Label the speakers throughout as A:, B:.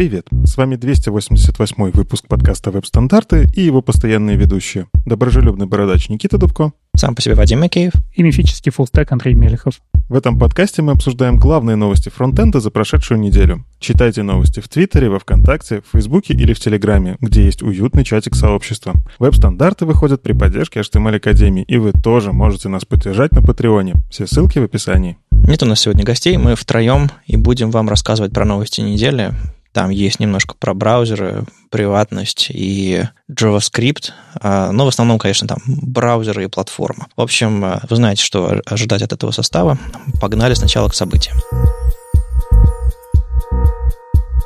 A: Привет! С вами 288 выпуск подкаста «Веб-стандарты» и его постоянные ведущие. Доброжелюбный бородач Никита Дубко.
B: Сам по себе Вадим Макеев.
C: И мифический фуллстек Андрей Мелехов.
A: В этом подкасте мы обсуждаем главные новости фронтенда за прошедшую неделю. Читайте новости в Твиттере, во Вконтакте, в Фейсбуке или в Телеграме, где есть уютный чатик сообщества. Веб-стандарты выходят при поддержке HTML Академии, и вы тоже можете нас поддержать на Патреоне. Все ссылки в описании.
B: Нет у нас сегодня гостей, мы втроем и будем вам рассказывать про новости недели. Там есть немножко про браузеры, приватность и JavaScript, а, но в основном, конечно, там браузеры и платформа. В общем, э, вы знаете, что ожидать от этого состава. Погнали сначала к событиям.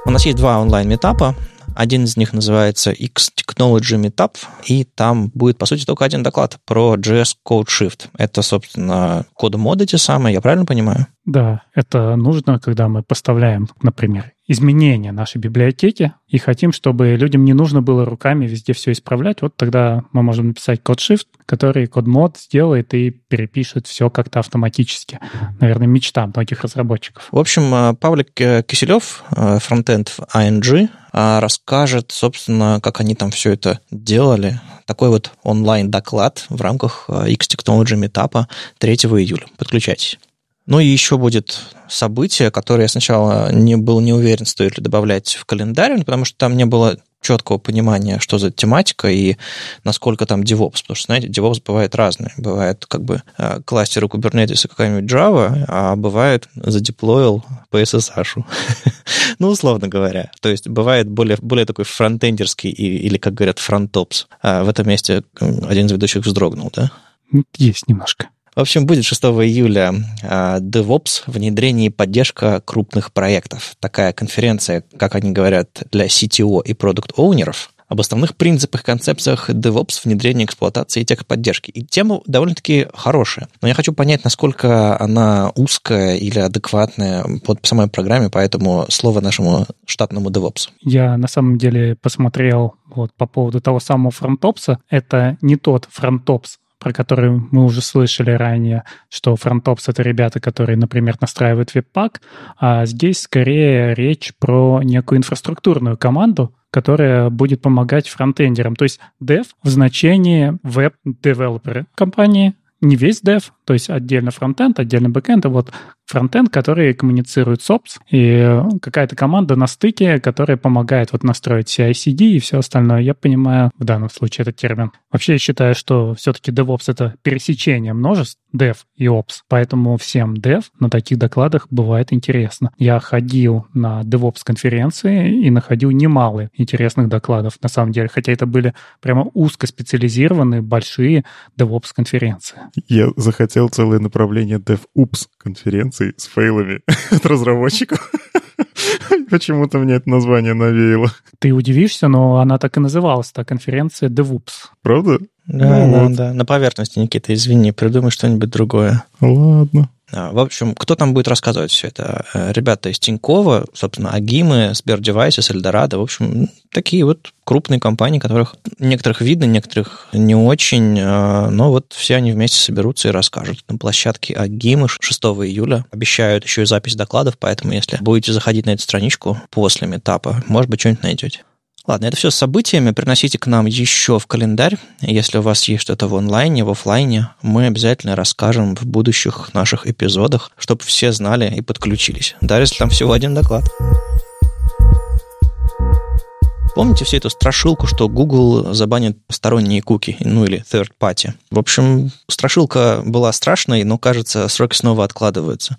B: У нас есть два онлайн-метапа. Один из них называется X Technology Meetup, и там будет, по сути, только один доклад про JS Code Shift. Это, собственно, код моды те самые, я правильно понимаю?
C: Да, это нужно, когда мы поставляем, например, изменения нашей библиотеки и хотим, чтобы людям не нужно было руками везде все исправлять. Вот тогда мы можем написать код shift, который код мод сделает и перепишет все как-то автоматически. Наверное, мечта многих разработчиков.
B: В общем, э, Павлик э, Киселев, э, фронтенд в ING, расскажет, собственно, как они там все это делали. Такой вот онлайн-доклад в рамках X Technology Meetup 3 июля. Подключайтесь. Ну и еще будет событие, которое я сначала не был не уверен, стоит ли добавлять в календарь, потому что там не было четкого понимания, что за тематика и насколько там DevOps. Потому что, знаете, DevOps бывает разный. Бывает как бы э, кластеры Kubernetes и какая-нибудь Java, а бывает задеплоил по SSH. ну, условно говоря. То есть бывает более, более такой фронтендерский или, как говорят, фронтопс. А в этом месте один из ведущих вздрогнул, да?
C: Есть немножко.
B: В общем, будет 6 июля а, DevOps, внедрение и поддержка крупных проектов. Такая конференция, как они говорят, для CTO и продукт-оунеров об основных принципах, концепциях DevOps, внедрения, эксплуатации и техподдержки. И тема довольно-таки хорошая. Но я хочу понять, насколько она узкая или адекватная по самой программе, поэтому слово нашему штатному DevOps.
C: Я на самом деле посмотрел вот по поводу того самого фронтопса. Это не тот фронтопс, про который мы уже слышали ранее, что фронтопс — это ребята, которые, например, настраивают webpack, а здесь скорее речь про некую инфраструктурную команду, которая будет помогать фронтендерам. То есть Dev в значении веб-девелоперы компании, не весь dev, то есть отдельно фронтенд, отдельно бэкенд, а вот фронтенд, который коммуницирует с Ops, и какая-то команда на стыке, которая помогает вот настроить CI-CD и все остальное. Я понимаю в данном случае этот термин. Вообще я считаю, что все-таки DevOps — это пересечение множеств Dev и Ops, поэтому всем Dev на таких докладах бывает интересно. Я ходил на DevOps-конференции и находил немало интересных докладов, на самом деле, хотя это были прямо узкоспециализированные большие DevOps-конференции.
A: Я захотел целое направление DevOps конференции с фейлами от разработчиков. Почему-то мне это название навеяло.
C: Ты удивишься, но она так и называлась, та конференция DevOps.
A: Правда?
B: Да, ну, да, вот. да. На поверхности, Никита, извини, придумай что-нибудь другое.
A: Ладно.
B: А, в общем, кто там будет рассказывать все это? Э, ребята из Тинькова, собственно, Агимы, Сбердевайсис, Эльдорадо. В общем, такие вот крупные компании, которых некоторых видно, некоторых не очень, а, но вот все они вместе соберутся и расскажут. На площадке Агимы 6 июля обещают еще и запись докладов, поэтому если будете заходить на эту страничку после метапа, может быть, что-нибудь найдете. Ладно, это все с событиями. Приносите к нам еще в календарь. Если у вас есть что-то в онлайне, в офлайне, мы обязательно расскажем в будущих наших эпизодах, чтобы все знали и подключились. Даже если там всего один доклад. Помните всю эту страшилку, что Google забанит сторонние куки, ну или third party? В общем, страшилка была страшной, но, кажется, сроки снова откладываются.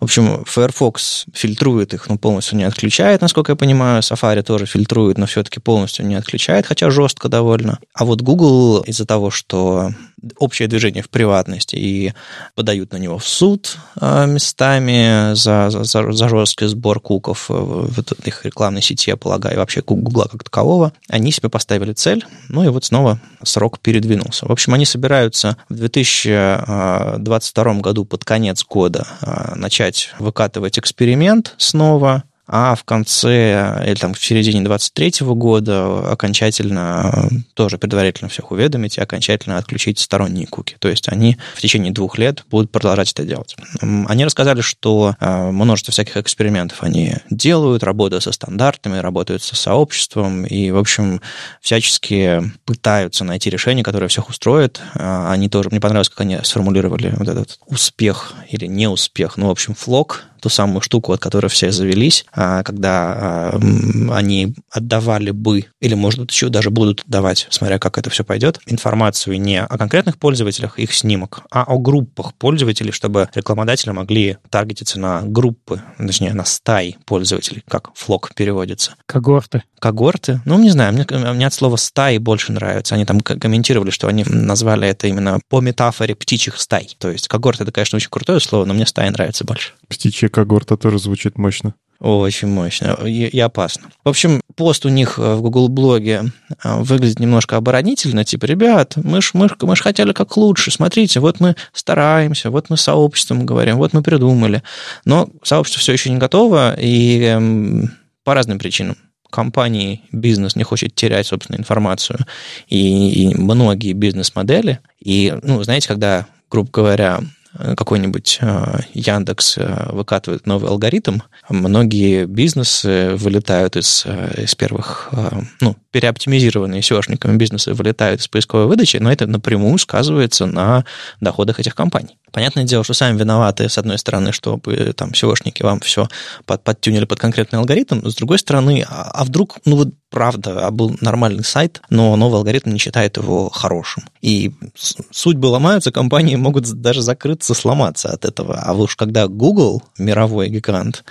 B: В общем, Firefox фильтрует их, но полностью не отключает, насколько я понимаю. Safari тоже фильтрует, но все-таки полностью не отключает, хотя жестко довольно. А вот Google из-за того, что общее движение в приватности и подают на него в суд а, местами за, за, за жесткий сбор куков в их рекламной сети, я полагаю, и вообще Гугла как такового. Они себе поставили цель, ну и вот снова срок передвинулся. В общем, они собираются в 2022 году под конец года а, начать выкатывать эксперимент снова, а в конце или там в середине 23 года окончательно тоже предварительно всех уведомить и окончательно отключить сторонние куки. То есть они в течение двух лет будут продолжать это делать. Они рассказали, что э, множество всяких экспериментов они делают, работают со стандартами, работают со сообществом и, в общем, всячески пытаются найти решение, которое всех устроит. Э, они тоже, мне понравилось, как они сформулировали вот этот успех или неуспех, ну, в общем, флок, ту самую штуку, от которой все завелись, а, когда а, они отдавали бы, или, может быть, еще даже будут давать, смотря как это все пойдет, информацию не о конкретных пользователях, их снимок, а о группах пользователей, чтобы рекламодатели могли таргетиться на группы, точнее, на стаи пользователей, как флок переводится.
C: Когорты.
B: Когорты. Ну, не знаю, мне, мне от слова стаи больше нравится. Они там комментировали, что они назвали это именно по метафоре птичьих стай. То есть когорты это, конечно, очень крутое слово, но мне стаи нравится больше.
A: Птичья когорта тоже звучит мощно.
B: Очень мощно и, опасно. В общем, пост у них в Google блоге э, выглядит немножко оборонительно, типа, ребят, мы ж, мы, ж, мы ж хотели как лучше, смотрите, вот мы стараемся, вот мы сообществом говорим, вот мы придумали. Но сообщество все еще не готово, и эм, по разным причинам компании бизнес не хочет терять собственную информацию, и, и многие бизнес-модели, и, ну, знаете, когда, грубо говоря, какой-нибудь э, Яндекс э, выкатывает новый алгоритм, многие бизнесы вылетают из, э, из первых, ну, переоптимизированные SEOшниками бизнесы вылетают из поисковой выдачи, но это напрямую сказывается на доходах этих компаний. Понятное дело, что сами виноваты, с одной стороны, чтобы там SEOшники вам все под, подтюнили под конкретный алгоритм, с другой стороны, а, а вдруг, ну вот правда, а был нормальный сайт, но новый алгоритм не считает его хорошим. И судьбы ломаются, компании могут даже закрыться, сломаться от этого. А уж когда Google, мировой гигант,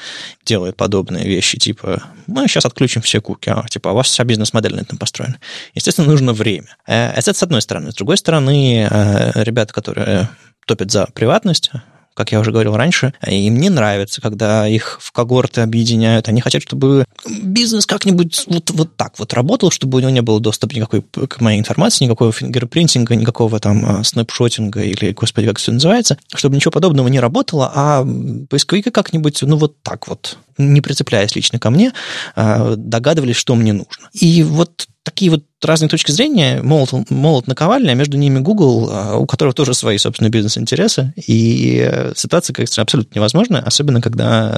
B: делает подобные вещи, типа, мы сейчас отключим все куки, а, типа, а вас вся бизнес-модель на этом построена. Естественно, нужно время. Э, это с одной стороны. С другой стороны, э, ребята, которые топят за приватность, как я уже говорил раньше, им не нравится, когда их в когорты объединяют. Они хотят, чтобы бизнес как-нибудь вот, вот так вот работал, чтобы у него не было доступа никакой к моей информации, никакого фингерпринтинга, никакого там а, снапшотинга или, господи, как все называется, чтобы ничего подобного не работало, а поисковики как-нибудь, ну, вот так вот, не прицепляясь лично ко мне, а, догадывались, что мне нужно. И вот такие вот разные точки зрения, молот, молот наковальня, а между ними Google, а, у которого тоже свои собственные бизнес-интересы, и ситуация, кажется, абсолютно невозможная, особенно когда,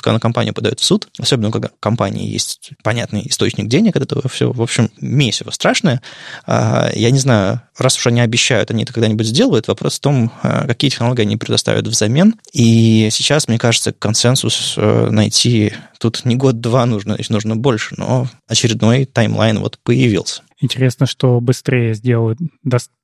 B: когда компания подает в суд, особенно когда у компании есть понятный источник денег этого все, в общем, месиво страшное. А, я не знаю, раз уж они обещают, они это когда-нибудь сделают, вопрос в том, какие технологии они предоставят взамен, и сейчас, мне кажется, консенсус э, найти тут не год-два нужно, нужно больше, но очередной таймлайн вот появился.
C: Интересно, что быстрее сделают.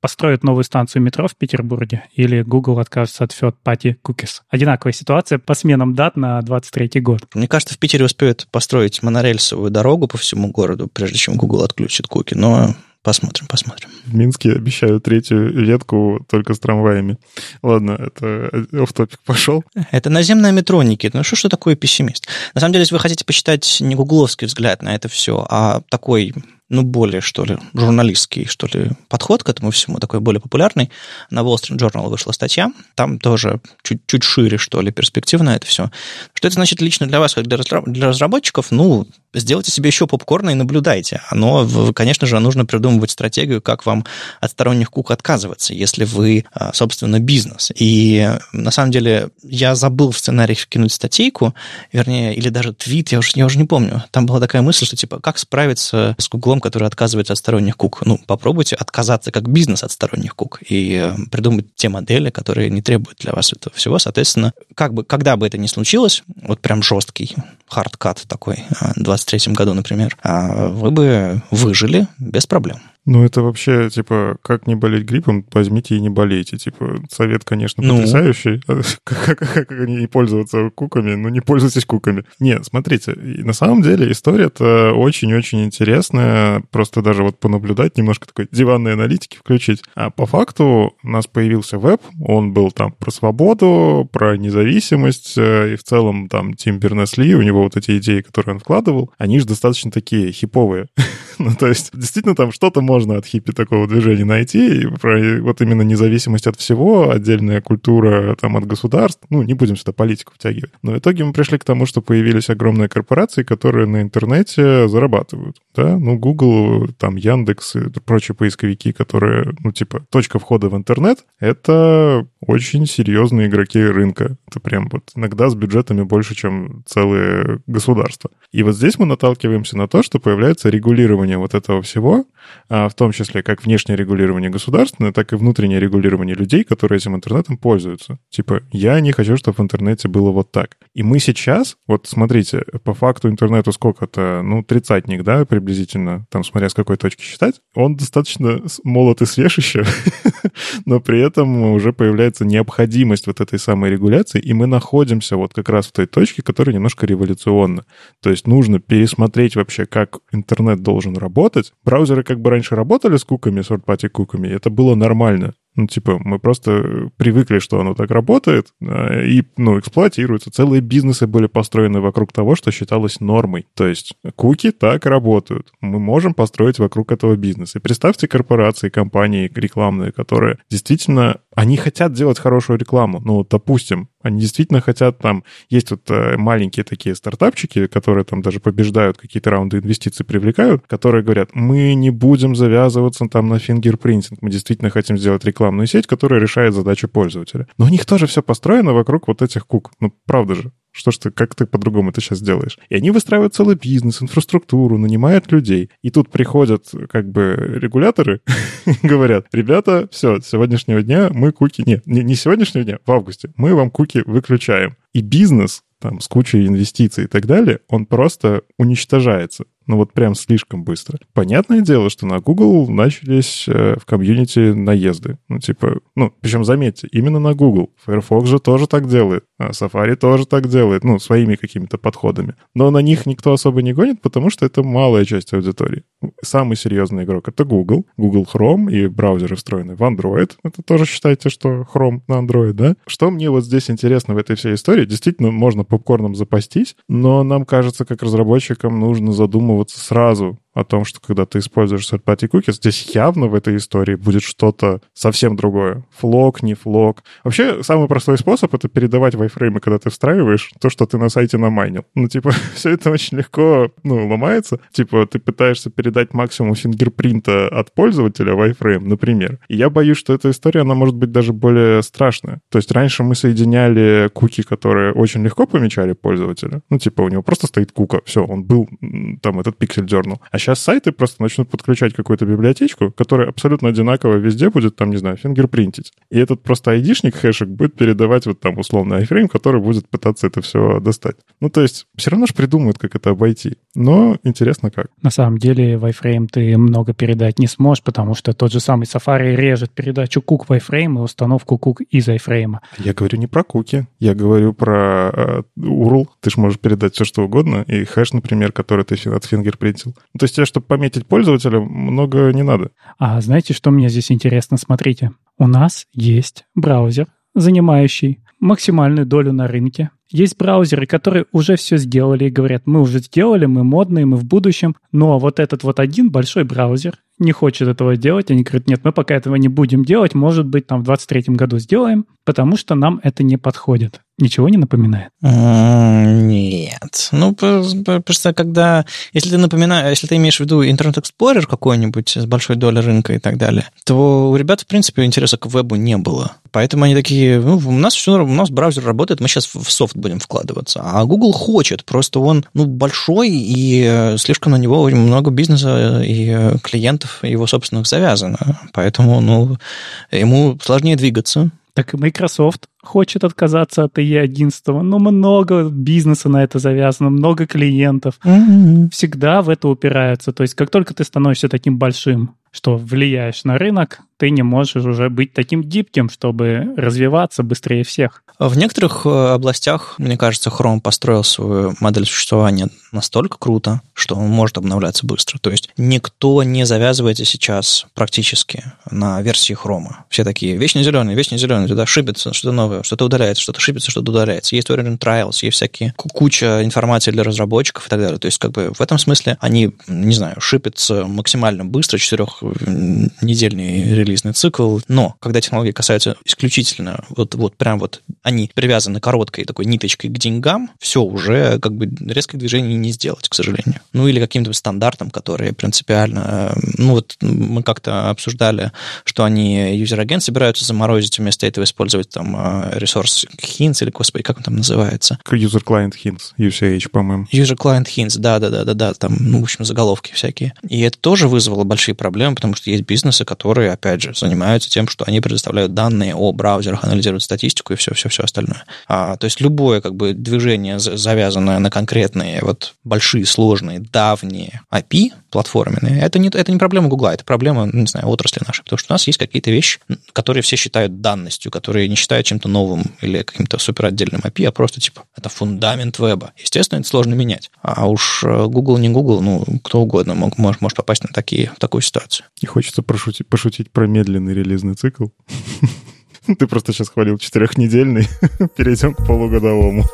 C: Построят новую станцию метро в Петербурге или Google откажется от third party cookies. Одинаковая ситуация по сменам дат на 23 год.
B: Мне кажется, в Питере успеют построить монорельсовую дорогу по всему городу, прежде чем Google отключит куки, но Посмотрим, посмотрим.
A: В Минске обещают третью ветку только с трамваями. Ладно, это в топик пошел.
B: Это наземное метро, Никит. Ну что, что такое пессимист? На самом деле, если вы хотите посчитать не гугловский взгляд на это все, а такой ну, более, что ли, журналистский, что ли, подход к этому всему, такой более популярный. На Wall Street Journal вышла статья, там тоже чуть, чуть шире, что ли, перспективно это все. Что это значит лично для вас, как для разработчиков? Ну, сделайте себе еще попкорна и наблюдайте. Но, конечно же, нужно придумывать стратегию, как вам от сторонних кук отказываться, если вы, а, собственно, бизнес. И на самом деле я забыл в сценарий вкинуть статейку, вернее, или даже твит, я уже, я уже не помню. Там была такая мысль, что типа, как справиться с Google, который отказывается от сторонних кук? Ну, попробуйте отказаться как бизнес от сторонних кук и придумать те модели, которые не требуют для вас этого всего. Соответственно, как бы, когда бы это ни случилось, вот прям жесткий hard cut такой, 20 2023 году, например, а вы бы выжили без проблем.
A: Ну, это вообще, типа, как не болеть гриппом, возьмите и не болейте. Типа, совет, конечно, ну. потрясающий. как, как, как не пользоваться куками, но не пользуйтесь куками. Нет, смотрите, на самом деле история-то очень-очень интересная. Просто даже вот понаблюдать, немножко такой диванной аналитики включить. А по факту у нас появился веб, он был там про свободу, про независимость, э, и в целом там Тим Бернес-Ли, у него вот эти идеи, которые он вкладывал, они же достаточно такие хиповые. ну, то есть, действительно, там что-то можно от хиппи такого движения найти, и про, вот именно независимость от всего, отдельная культура там от государств, ну, не будем сюда политику втягивать. Но в итоге мы пришли к тому, что появились огромные корпорации, которые на интернете зарабатывают, да, ну, Google, там, Яндекс и прочие поисковики, которые, ну, типа, точка входа в интернет, это очень серьезные игроки рынка. Это прям вот иногда с бюджетами больше, чем целые государства. И вот здесь мы наталкиваемся на то, что появляется регулирование вот этого всего, а в том числе как внешнее регулирование государственное, так и внутреннее регулирование людей, которые этим интернетом пользуются. Типа, я не хочу, чтобы в интернете было вот так. И мы сейчас, вот смотрите, по факту интернету сколько-то, ну, тридцатник, да, приблизительно, там, смотря с какой точки считать, он достаточно молод и свеж еще, но при этом уже появляется необходимость вот этой самой регуляции, и мы находимся вот как раз в той точке, которая немножко революционна. То есть нужно пересмотреть вообще, как интернет должен работать. Браузеры как бы раньше работали с куками, сорт-пати куками, это было нормально. Ну, типа, мы просто привыкли, что оно так работает, и, ну, эксплуатируется. Целые бизнесы были построены вокруг того, что считалось нормой. То есть куки так работают. Мы можем построить вокруг этого бизнес. И представьте корпорации, компании рекламные, которые действительно, они хотят делать хорошую рекламу. Ну, допустим, они действительно хотят там... Есть вот э, маленькие такие стартапчики, которые там даже побеждают, какие-то раунды инвестиций привлекают, которые говорят, мы не будем завязываться там на фингерпринтинг, мы действительно хотим сделать рекламную сеть, которая решает задачу пользователя. Но у них тоже все построено вокруг вот этих кук. Ну, правда же. Что ж ты, как ты по-другому это сейчас делаешь? И они выстраивают целый бизнес, инфраструктуру, нанимают людей. И тут приходят как бы регуляторы говорят, ребята, все, с сегодняшнего дня мы куки... Нет, не, не сегодняшнего дня, в августе. Мы вам куки выключаем. И бизнес там, с кучей инвестиций и так далее, он просто уничтожается. Ну вот прям слишком быстро. Понятное дело, что на Google начались э, в комьюнити наезды. Ну типа, ну причем заметьте, именно на Google. Firefox же тоже так делает, а Safari тоже так делает, ну своими какими-то подходами. Но на них никто особо не гонит, потому что это малая часть аудитории. Самый серьезный игрок — это Google. Google Chrome и браузеры встроены в Android. Это тоже считайте, что Chrome на Android, да? Что мне вот здесь интересно в этой всей истории? Действительно, можно попкорном запастись, но нам кажется, как разработчикам нужно задумываться сразу о том, что когда ты используешь third-party cookies, здесь явно в этой истории будет что-то совсем другое. Флок, не флок. Вообще, самый простой способ — это передавать вайфреймы, когда ты встраиваешь то, что ты на сайте намайнил. Ну, типа, все это очень легко, ну, ломается. Типа, ты пытаешься передать максимум фингерпринта от пользователя вайфрейм, например. И я боюсь, что эта история, она может быть даже более страшная. То есть раньше мы соединяли куки, которые очень легко помечали пользователя. Ну, типа, у него просто стоит кука, все, он был, там, этот пиксель дернул. А сейчас сайты просто начнут подключать какую-то библиотечку, которая абсолютно одинаково везде будет, там, не знаю, фингерпринтить. И этот просто айдишник, хэшек, будет передавать вот там условный iFrame, который будет пытаться это все достать. Ну, то есть все равно же придумают, как это обойти. Но интересно как.
C: На самом деле в iFrame ты много передать не сможешь, потому что тот же самый Safari режет передачу кук в iFrame и установку кук из iFrame.
A: Я говорю не про куки, я говорю про э, URL. Ты же можешь передать все, что угодно, и хэш, например, который ты от фингерпринтил. Ну, то есть тебе, чтобы пометить пользователя, много не надо.
C: А знаете, что мне здесь интересно? Смотрите, у нас есть браузер, занимающий максимальную долю на рынке. Есть браузеры, которые уже все сделали и говорят, мы уже сделали, мы модные, мы в будущем. Но вот этот вот один большой браузер не хочет этого делать. Они говорят, нет, мы пока этого не будем делать. Может быть, там в 23 году сделаем, потому что нам это не подходит. Ничего не напоминает?
B: Нет. Ну, просто когда... Если ты напоминаешь, если ты имеешь в виду Internet Explorer какой-нибудь с большой долей рынка и так далее, то у ребят, в принципе, интереса к вебу не было. Поэтому они такие, ну, у нас все, у нас браузер работает, мы сейчас в софт будем вкладываться. А Google хочет, просто он, ну, большой, и слишком на него много бизнеса и клиентов его собственных завязано. Поэтому, ну, ему сложнее двигаться.
C: Так и Microsoft хочет отказаться от IE11, но много бизнеса на это завязано, много клиентов. Mm-hmm. Всегда в это упираются. То есть как только ты становишься таким большим, что влияешь на рынок, ты не можешь уже быть таким гибким, чтобы развиваться быстрее всех.
B: В некоторых э, областях, мне кажется, Chrome построил свою модель существования настолько круто, что он может обновляться быстро. То есть никто не завязывается сейчас практически на версии Chrome. Все такие, вечно зеленый, вечно зеленый, туда шибется что-то новое что-то удаляется, что-то шипится, что-то удаляется. Есть Origin Trials, есть всякие куча информации для разработчиков и так далее. То есть, как бы в этом смысле они, не знаю, шипятся максимально быстро, четырехнедельный релизный цикл, но когда технологии касаются исключительно вот, вот прям вот они привязаны короткой такой ниточкой к деньгам, все уже как бы резких движений не сделать, к сожалению. Ну или каким-то стандартам, которые принципиально... Ну вот мы как-то обсуждали, что они юзер-агент собираются заморозить, вместо этого использовать там э, ресурс Hints или, господи, как он там называется?
A: User-client Hints, UCH, по-моему.
B: User-client Hints, да-да-да-да, там, ну, в общем, заголовки всякие. И это тоже вызвало большие проблемы, потому что есть бизнесы, которые, опять же, занимаются тем, что они предоставляют данные о браузерах, анализируют статистику и все-все-все остальное. А, то есть любое как бы движение, завязанное на конкретные вот большие, сложные, давние API платформенные, это не, это не проблема Гугла, это проблема, не знаю, отрасли нашей, потому что у нас есть какие-то вещи, которые все считают данностью, которые не считают чем-то новым или каким-то супер отдельным API, а просто типа это фундамент веба. Естественно, это сложно менять. А уж э, Google не Google, ну, кто угодно мог, может, может попасть на такие, такую ситуацию.
A: И хочется пошутить, пошутить про медленный релизный цикл. Ты просто сейчас хвалил четырехнедельный. Перейдем к полугодовому.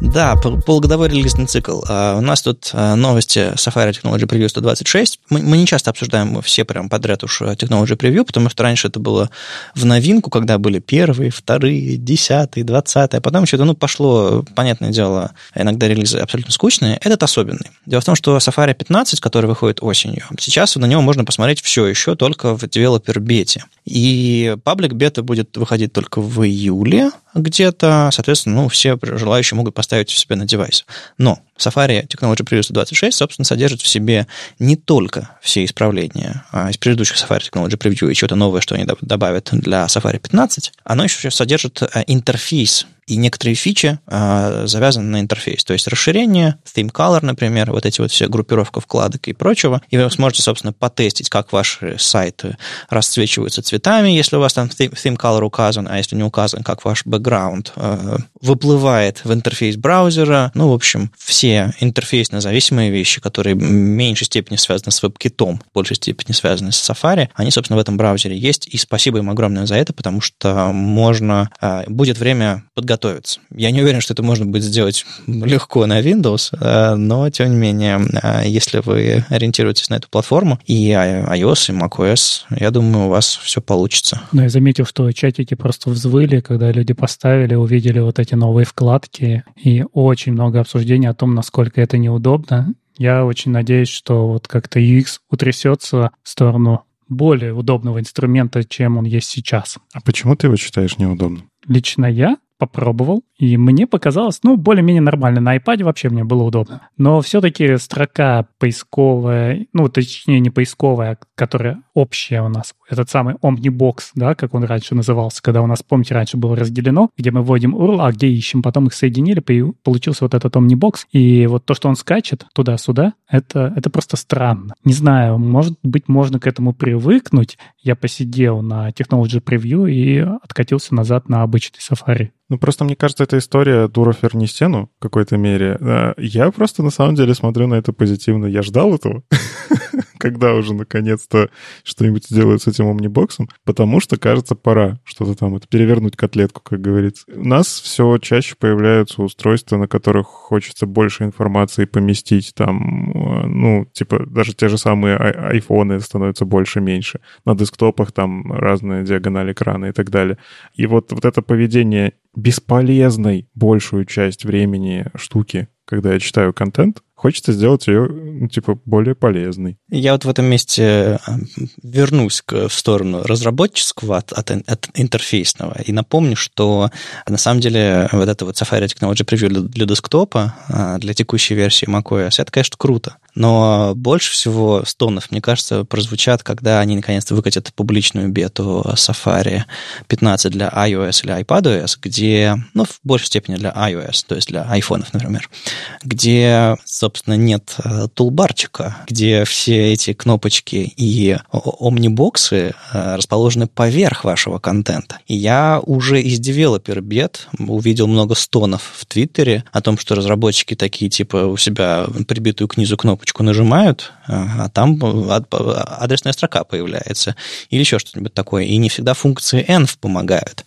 B: Да, полугодовой релизный цикл. А, у нас тут а, новости Safari Technology Preview 126. Мы, мы не часто обсуждаем все прям подряд уж Technology Preview, потому что раньше это было в новинку, когда были первые, вторые, десятые, двадцатые, а потом что-то, ну, пошло, понятное дело, иногда релизы абсолютно скучные. Этот особенный. Дело в том, что Safari 15, который выходит осенью, сейчас на него можно посмотреть все еще только в Developer бете. И паблик бета будет выходить только в июле где-то, соответственно, ну, все желающие могут поставить у себя на девайс. Но Safari Technology Preview 26, собственно, содержит в себе не только все исправления а из предыдущих Safari Technology Preview и что-то новое, что они добавят для Safari 15, оно еще содержит э, интерфейс и некоторые фичи э, завязаны на интерфейс. То есть расширение, theme color, например, вот эти вот все группировка вкладок и прочего. И вы сможете, собственно, потестить, как ваши сайты расцвечиваются цветами, если у вас там theme color указан, а если не указан, как ваш бэкграунд э, выплывает в интерфейс браузера. Ну, в общем, все интерфейсно зависимые вещи, которые в меньшей степени связаны с WebKit, в большей степени связаны с Safari, они, собственно, в этом браузере есть. И спасибо им огромное за это, потому что можно, э, будет время подготовить готовиться. Я не уверен, что это можно будет сделать легко на Windows, э, но, тем не менее, э, если вы ориентируетесь на эту платформу, и iOS, и macOS, я думаю, у вас все получится.
C: Ну, я заметил, что чатики просто взвыли, когда люди поставили, увидели вот эти новые вкладки, и очень много обсуждений о том, насколько это неудобно. Я очень надеюсь, что вот как-то UX утрясется в сторону более удобного инструмента, чем он есть сейчас.
A: А почему ты его считаешь неудобным?
C: Лично я попробовал, и мне показалось, ну, более-менее нормально. На iPad вообще мне было удобно. Но все-таки строка поисковая, ну, точнее, не поисковая, которая общая у нас, этот самый Omnibox, да, как он раньше назывался, когда у нас, помните, раньше было разделено, где мы вводим URL, а где ищем, потом их соединили, получился вот этот Omnibox, и вот то, что он скачет туда-сюда, это, это просто странно. Не знаю, может быть, можно к этому привыкнуть. Я посидел на Technology Preview и откатился назад на обычный Safari.
A: Ну, просто мне кажется, эта история дура верни стену в какой-то мере. Э, я просто на самом деле смотрю на это позитивно. Я ждал этого, когда уже наконец-то что-нибудь сделают с этим омнибоксом, потому что, кажется, пора что-то там, это перевернуть котлетку, как говорится. У нас все чаще появляются устройства, на которых хочется больше информации поместить, там, э, ну, типа, даже те же самые айфоны становятся больше-меньше. На десктопах там разные диагонали экрана и так далее. И вот, вот это поведение бесполезной большую часть времени штуки, когда я читаю контент, хочется сделать ее, ну, типа, более полезной.
B: Я вот в этом месте э, вернусь к, в сторону разработческого от, от, от интерфейсного и напомню, что на самом деле вот это вот Safari Technology Preview для, для десктопа, э, для текущей версии macOS, это, конечно, круто. Но больше всего стонов, мне кажется, прозвучат, когда они наконец-то выкатят публичную бету Safari 15 для iOS или iPadOS, где, ну, в большей степени для iOS, то есть для айфонов, например, где, собственно, нет э, тулбарчика, где все эти кнопочки и омнибоксы э, расположены поверх вашего контента. И я уже из девелопер бет увидел много стонов в Твиттере о том, что разработчики такие, типа, у себя прибитую к низу кнопочку кнопочку нажимают, а там адресная строка появляется или еще что-нибудь такое. И не всегда функции env помогают.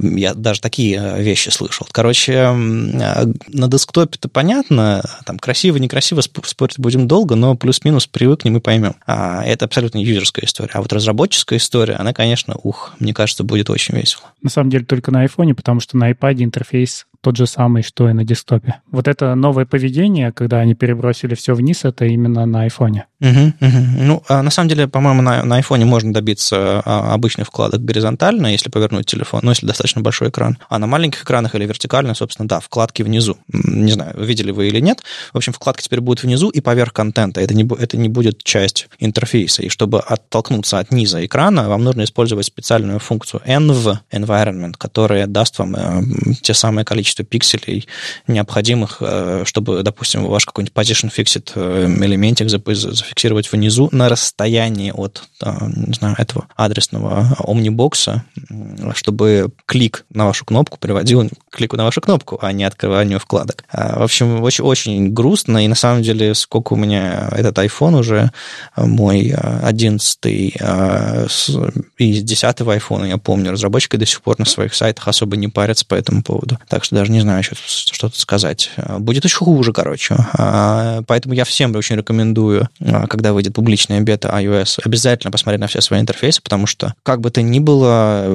B: Я даже такие вещи слышал. Короче, на десктопе-то понятно, там красиво-некрасиво спорить будем долго, но плюс-минус привыкнем и поймем. Это абсолютно юзерская история. А вот разработческая история, она, конечно, ух, мне кажется, будет очень весело.
C: На самом деле только на айфоне, потому что на iPad интерфейс тот же самый, что и на десктопе. Вот это новое поведение, когда они перебросили все вниз, это именно на айфоне.
B: Угу, угу. Ну, а на самом деле, по-моему, на, на айфоне можно добиться а, обычных вкладок горизонтально, если повернуть телефон, ну, если достаточно большой экран. А на маленьких экранах или вертикально, собственно, да, вкладки внизу. Не знаю, видели вы или нет. В общем, вкладки теперь будут внизу и поверх контента. Это не, это не будет часть интерфейса. И чтобы оттолкнуться от низа экрана, вам нужно использовать специальную функцию env environment, которая даст вам э, те самые количество количество пикселей, необходимых, э, чтобы, допустим, ваш какой-нибудь position fixed э, элементик зафиксировать внизу на расстоянии от, э, не знаю, этого адресного омнибокса, чтобы клик на вашу кнопку приводил к клику на вашу кнопку, а не открыванию вкладок. В общем, очень, очень грустно, и на самом деле, сколько у меня этот iPhone уже, мой 11 и с 10 iPhone, я помню, разработчики до сих пор на своих сайтах особо не парятся по этому поводу. Так что даже не знаю, что, что тут сказать. Будет еще хуже, короче. А, поэтому я всем очень рекомендую, а, когда выйдет публичная бета iOS, обязательно посмотреть на все свои интерфейсы, потому что, как бы то ни было,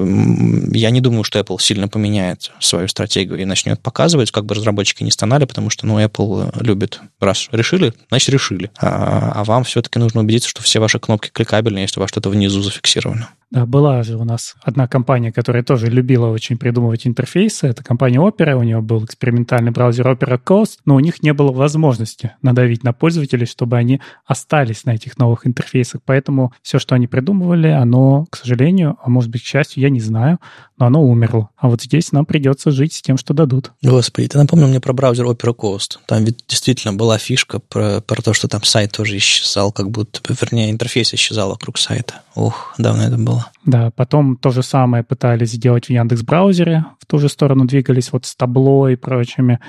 B: я не думаю, что Apple сильно поменяет свою стратегию и начнет показывать, как бы разработчики не стонали, потому что, ну, Apple любит, раз решили, значит, решили. А, а вам все-таки нужно убедиться, что все ваши кнопки кликабельны, если у вас что-то внизу зафиксировано.
C: Да, была же у нас одна компания, которая тоже любила очень придумывать интерфейсы. Это компания Opera. У нее был экспериментальный браузер Opera Coast, но у них не было возможности надавить на пользователей, чтобы они остались на этих новых интерфейсах. Поэтому все, что они придумывали, оно, к сожалению, а может быть, к счастью, я не знаю, но оно умерло. А вот здесь нам придется жить с тем, что дадут.
B: Господи, ты напомнил мне про браузер Opera Coast. Там ведь действительно была фишка про, про то, что там сайт тоже исчезал, как будто, вернее, интерфейс исчезал вокруг сайта. Ух, давно это было.
C: Да, потом то же самое пытались сделать в Яндекс браузере, в ту же сторону двигались вот с табло и прочими.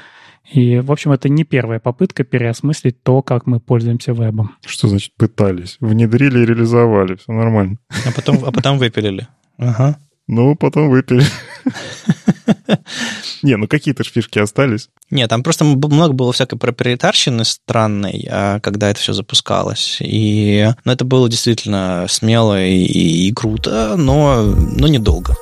C: И, в общем, это не первая попытка переосмыслить то, как мы пользуемся вебом.
A: Что значит пытались? Внедрили и реализовали, все нормально.
B: А потом, а потом выпилили. Ага.
A: Ну, потом выпили. Не, ну какие-то фишки остались.
B: Нет, там просто много было всякой проприетарщины странной, а, когда это все запускалось. И ну, это было действительно смело и, и круто, но, но недолго.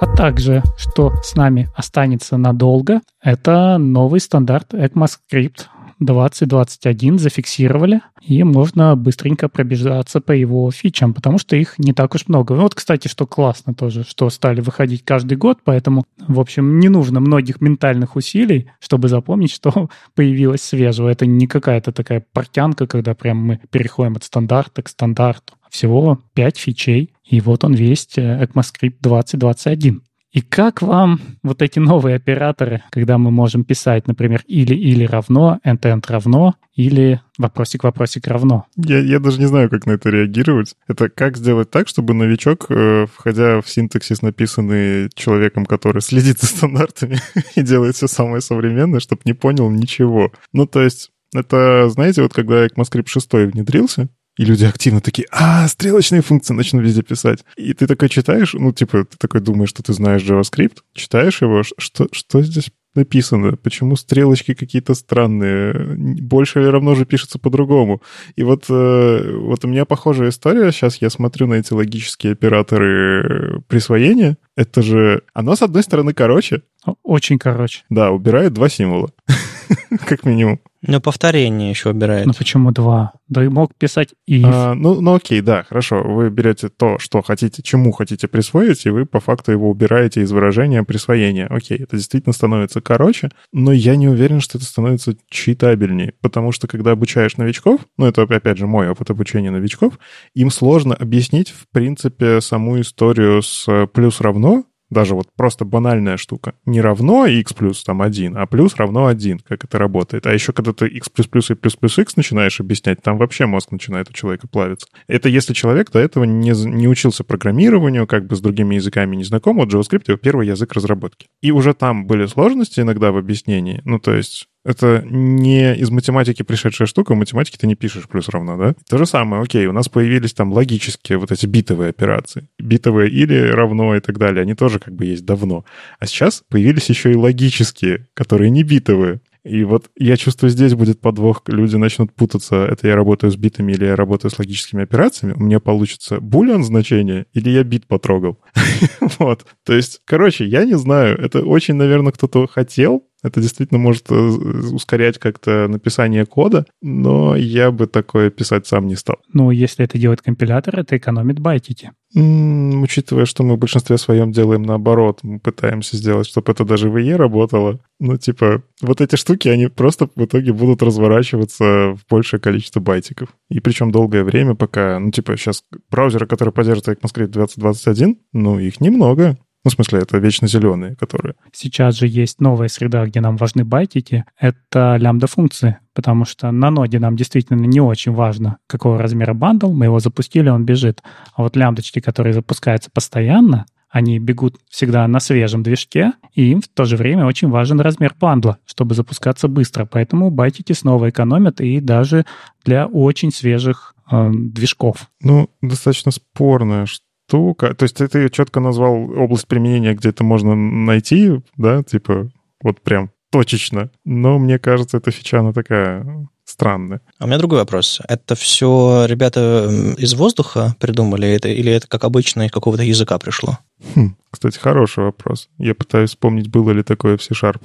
C: А также, что с нами останется надолго, это новый стандарт ECMAScript 2021 зафиксировали, и можно быстренько пробежаться по его фичам, потому что их не так уж много. Вот, кстати, что классно тоже, что стали выходить каждый год, поэтому, в общем, не нужно многих ментальных усилий, чтобы запомнить, что появилось свежего. Это не какая-то такая портянка, когда прям мы переходим от стандарта к стандарту. Всего 5 фичей, и вот он весь э, ECMAScript 2021. И как вам вот эти новые операторы, когда мы можем писать, например, или-или равно, end-end равно, или вопросик-вопросик равно?
A: Я, я даже не знаю, как на это реагировать. Это как сделать так, чтобы новичок, э, входя в синтаксис, написанный человеком, который следит за стандартами и делает все самое современное, чтобы не понял ничего. Ну, то есть, это, знаете, вот когда ECMAScript 6 внедрился, и люди активно такие, а, стрелочные функции начну везде писать. И ты такой читаешь, ну, типа, ты такой думаешь, что ты знаешь JavaScript, читаешь его, что, что здесь написано, почему стрелочки какие-то странные, больше или равно же пишется по-другому. И вот, э, вот у меня похожая история, сейчас я смотрю на эти логические операторы присвоения, это же, оно с одной стороны короче.
C: Очень короче.
A: Да, убирает два символа, как минимум.
B: Ну, повторение еще убирает.
C: Ну, почему два? Да и мог писать if.
A: А, ну, ну, окей, да, хорошо. Вы берете то, что хотите, чему хотите присвоить, и вы по факту его убираете из выражения присвоения. Окей, это действительно становится короче, но я не уверен, что это становится читабельнее, потому что когда обучаешь новичков, ну, это, опять же, мой опыт обучения новичков, им сложно объяснить, в принципе, саму историю с плюс равно, даже вот просто банальная штука. Не равно x плюс там 1, а плюс равно 1, как это работает. А еще когда ты x плюс плюс и плюс плюс x начинаешь объяснять, там вообще мозг начинает у человека плавиться. Это если человек до этого не, не учился программированию, как бы с другими языками не знаком, вот JavaScript его первый язык разработки. И уже там были сложности иногда в объяснении. Ну, то есть это не из математики пришедшая штука, в математике ты не пишешь плюс равно, да? То же самое, окей, у нас появились там логические вот эти битовые операции. Битовые или равно и так далее, они тоже как бы есть давно. А сейчас появились еще и логические, которые не битовые. И вот я чувствую, здесь будет подвох. Люди начнут путаться, это я работаю с битами или я работаю с логическими операциями. У меня получится булиан значение или я бит потрогал. Вот. То есть, короче, я не знаю. Это очень, наверное, кто-то хотел, это действительно может э, ускорять как-то написание кода, но я бы такое писать сам не стал.
C: Ну, если это делает компилятор, это экономит байтики.
A: М-м, учитывая, что мы в большинстве своем делаем наоборот, мы пытаемся сделать, чтобы это даже в IE работало. Ну, типа, вот эти штуки, они просто в итоге будут разворачиваться в большее количество байтиков. И причем долгое время, пока, ну, типа, сейчас браузеры, которые поддерживают ECMAScript 2021, ну, их немного. Ну, в смысле, это вечно зеленые, которые.
C: Сейчас же есть новая среда, где нам важны байтики. Это лямбда-функции, потому что на ноде нам действительно не очень важно, какого размера бандл. Мы его запустили, он бежит. А вот лямбдочки, которые запускаются постоянно, они бегут всегда на свежем движке, и им в то же время очень важен размер бандла, чтобы запускаться быстро. Поэтому байтики снова экономят и даже для очень свежих э, движков.
A: Ну, достаточно спорная штука. То есть ты, ты четко назвал область применения, где это можно найти, да, типа вот прям точечно. Но мне кажется, эта фича, она такая странная.
B: А у меня другой вопрос. Это все ребята из воздуха придумали, это, или это как обычно из какого-то языка пришло?
A: Хм, кстати, хороший вопрос. Я пытаюсь вспомнить, было ли такое в C-Sharp.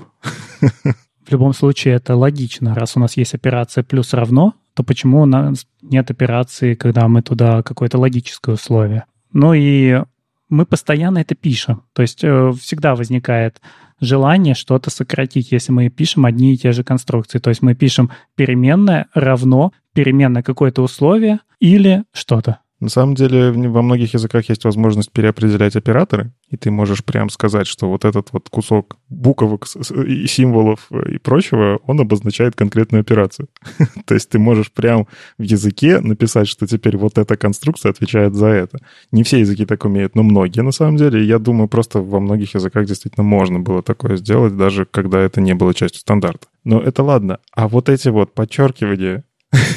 C: В любом случае это логично. Раз у нас есть операция плюс равно, то почему у нас нет операции, когда мы туда какое-то логическое условие? Ну и мы постоянно это пишем. То есть э, всегда возникает желание что-то сократить, если мы пишем одни и те же конструкции. То есть мы пишем переменное равно переменное какое-то условие или что-то.
A: На самом деле во многих языках есть возможность переопределять операторы, и ты можешь прям сказать, что вот этот вот кусок буквок и символов и прочего, он обозначает конкретную операцию. То есть ты можешь прям в языке написать, что теперь вот эта конструкция отвечает за это. Не все языки так умеют, но многие на самом деле. Я думаю, просто во многих языках действительно можно было такое сделать, даже когда это не было частью стандарта. Но это ладно. А вот эти вот подчеркивания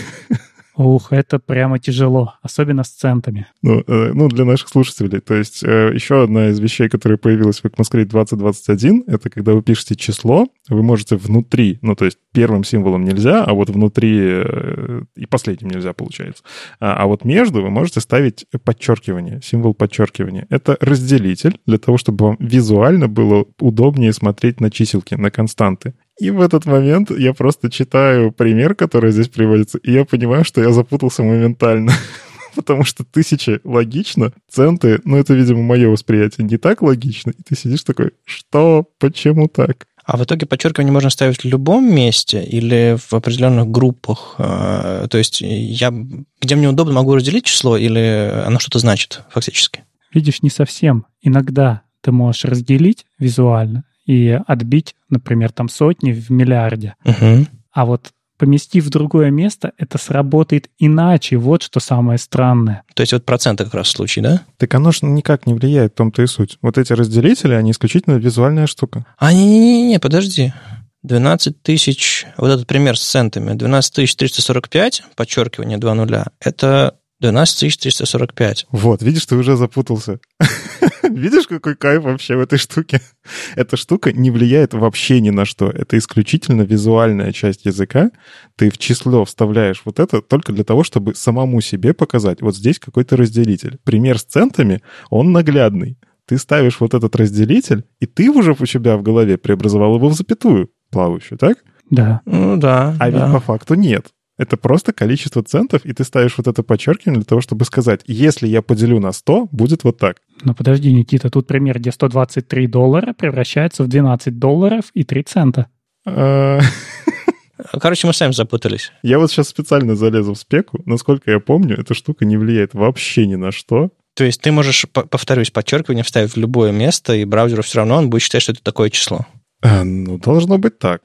C: Ух, это прямо тяжело, особенно с центами.
A: Ну, э, ну для наших слушателей. То есть э, еще одна из вещей, которая появилась в ECMAScript 2021, это когда вы пишете число, вы можете внутри, ну, то есть первым символом нельзя, а вот внутри э, и последним нельзя, получается. А, а вот между вы можете ставить подчеркивание, символ подчеркивания. Это разделитель для того, чтобы вам визуально было удобнее смотреть на чиселки, на константы. И в этот момент я просто читаю пример, который здесь приводится, и я понимаю, что я запутался моментально. Потому что тысячи логично, центы, ну это, видимо, мое восприятие, не так логично. И ты сидишь такой, что, почему так?
B: А в итоге подчеркивание можно ставить в любом месте или в определенных группах? А, то есть я, где мне удобно, могу разделить число или оно что-то значит фактически?
C: Видишь, не совсем. Иногда ты можешь разделить визуально, и отбить, например, там сотни в миллиарде.
B: Угу.
C: А вот поместив в другое место, это сработает иначе. Вот что самое странное.
B: То есть вот проценты как раз случай, да?
A: Так оно же никак не влияет, в том-то и суть. Вот эти разделители, они исключительно визуальная штука.
B: А, не-не-не, подожди. 12 тысяч, вот этот пример с центами, 12 345, подчеркивание 2 нуля, это 12 345.
A: Вот, видишь, ты уже запутался. Видишь, какой кайф вообще в этой штуке? Эта штука не влияет вообще ни на что. Это исключительно визуальная часть языка. Ты в число вставляешь вот это только для того, чтобы самому себе показать. Вот здесь какой-то разделитель. Пример с центами, он наглядный. Ты ставишь вот этот разделитель, и ты уже у себя в голове преобразовал его в запятую плавающую, так?
C: Да.
B: Ну да.
A: А
B: да.
A: ведь по факту нет. Это просто количество центов, и ты ставишь вот это подчеркивание для того, чтобы сказать, если я поделю на 100, будет вот так.
C: Ну подожди, Никита, тут пример, где 123 доллара превращается в 12 долларов и 3 цента.
A: А,
B: Короче, мы сами запутались.
A: Я вот сейчас специально залезу в спеку. Насколько я помню, эта штука не влияет вообще ни на что.
B: То есть ты можешь, повторюсь, подчеркивание вставить в любое место, и браузеру все равно он будет считать, что это такое число.
A: А, ну, должно быть так.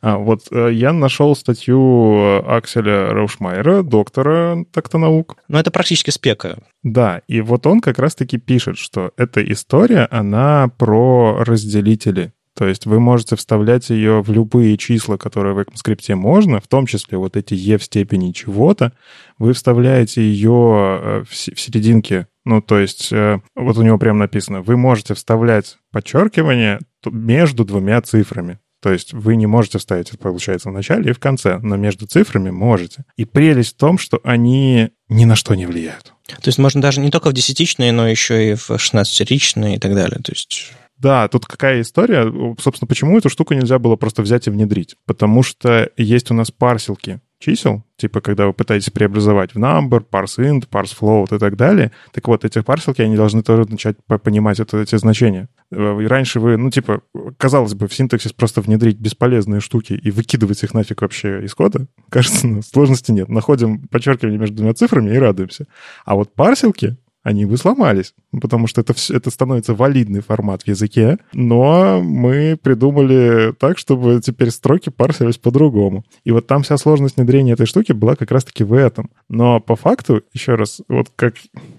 A: А, вот э, я нашел статью э, Акселя Раушмайера, доктора так-то наук.
B: Ну, это практически спека.
A: Да, и вот он как раз-таки пишет, что эта история, она про разделители. То есть вы можете вставлять ее в любые числа, которые в ECMAScript можно, в том числе вот эти e в степени чего-то, вы вставляете ее э, в серединке ну, то есть, вот у него прямо написано, вы можете вставлять подчеркивание между двумя цифрами. То есть вы не можете вставить это, получается, в начале и в конце, но между цифрами можете. И прелесть в том, что они ни на что не влияют.
B: То есть можно даже не только в десятичные, но еще и в 16-ричные и так далее. То есть...
A: Да, тут какая история? Собственно, почему эту штуку нельзя было просто взять и внедрить? Потому что есть у нас парсилки чисел, типа когда вы пытаетесь преобразовать в number, parse int, parse float и так далее, так вот, эти парсилки, они должны тоже начать понимать это, эти значения. Э, и раньше вы, ну, типа, казалось бы, в синтаксис просто внедрить бесполезные штуки и выкидывать их нафиг вообще из кода, кажется, ну, сложности нет. Находим подчеркивание между двумя цифрами и радуемся. А вот парсилки, они бы сломались, потому что это, все, это становится валидный формат в языке, но мы придумали так, чтобы теперь строки парсились по-другому. И вот там вся сложность внедрения этой штуки была как раз-таки в этом. Но по факту, еще раз, вот как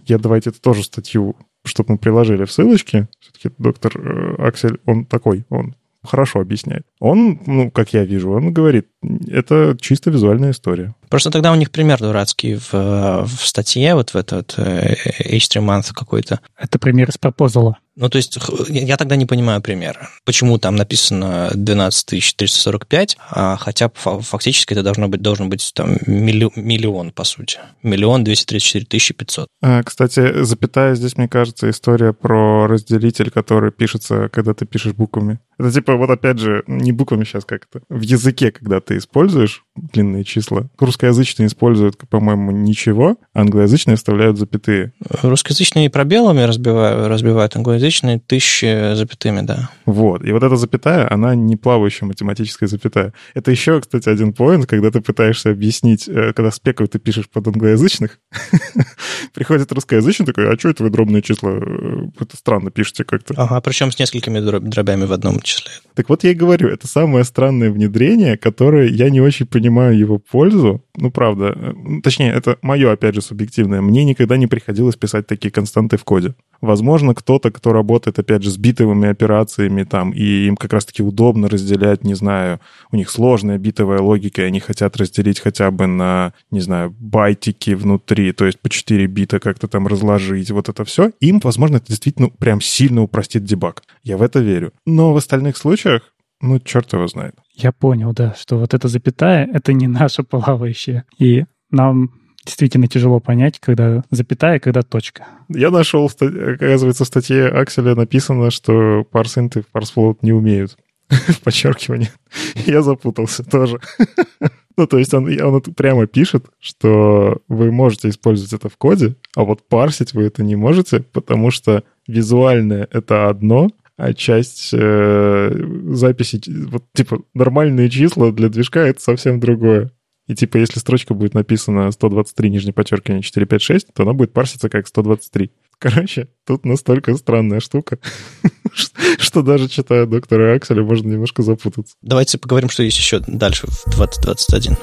A: я давайте это тоже статью чтобы мы приложили в ссылочке. Все-таки доктор э, Аксель, он такой, он хорошо объясняет. Он, ну, как я вижу, он говорит, это чисто визуальная история.
B: Просто тогда у них пример дурацкий в, в статье, вот в этот э, H3 Month какой-то.
C: Это пример из пропозала.
B: Ну, то есть я тогда не понимаю примера. Почему там написано 12345, а хотя фактически это должно быть, должен быть там миллион, миллион по сути. Миллион 234 тысячи 500.
A: А, кстати, запятая здесь, мне кажется, история про разделитель, который пишется, когда ты пишешь буквами. Это типа, вот опять же, не буквами сейчас как-то. В языке, когда ты используешь длинные числа, русскоязычные используют, по-моему, ничего, англоязычные вставляют запятые.
B: Русскоязычные пробелами разбивают, разбивают англоязычные тысячи запятыми, да.
A: Вот. И вот эта запятая, она не плавающая математическая запятая. Это еще, кстати, один поинт, когда ты пытаешься объяснить, э, когда спеку ты пишешь под англоязычных, приходит русскоязычный такой, а что это вы дробные числа? Э, это странно пишете как-то.
B: Ага, причем с несколькими дробями в одном числе.
A: Так вот я и говорю, это самое странное внедрение, которое я не очень понимаю его пользу. Ну, правда. Э, точнее, это мое, опять же, субъективное. Мне никогда не приходилось писать такие константы в коде. Возможно, кто-то, кто работает, опять же, с битовыми операциями там, и им как раз-таки удобно разделять, не знаю, у них сложная битовая логика, и они хотят разделить хотя бы на, не знаю, байтики внутри, то есть по 4 бита как-то там разложить, вот это все. Им, возможно, это действительно прям сильно упростит дебаг. Я в это верю. Но в остальных случаях, ну, черт его знает.
C: Я понял, да, что вот эта запятая — это не наша плавающая. И нам действительно тяжело понять, когда запятая, когда точка.
A: Я нашел, оказывается, в статье Акселя написано, что парсинты в парсфлоут не умеют в подчеркивании. Я запутался тоже. ну, то есть он, он прямо пишет, что вы можете использовать это в коде, а вот парсить вы это не можете, потому что визуальное — это одно, а часть э, записи, вот типа нормальные числа для движка — это совсем другое. И типа, если строчка будет написана 123 нижнее подчеркивание 456, то она будет парситься как 123. Короче, тут настолько странная штука, что даже читая доктора Акселя, можно немножко запутаться.
B: Давайте поговорим, что есть еще дальше в 2021.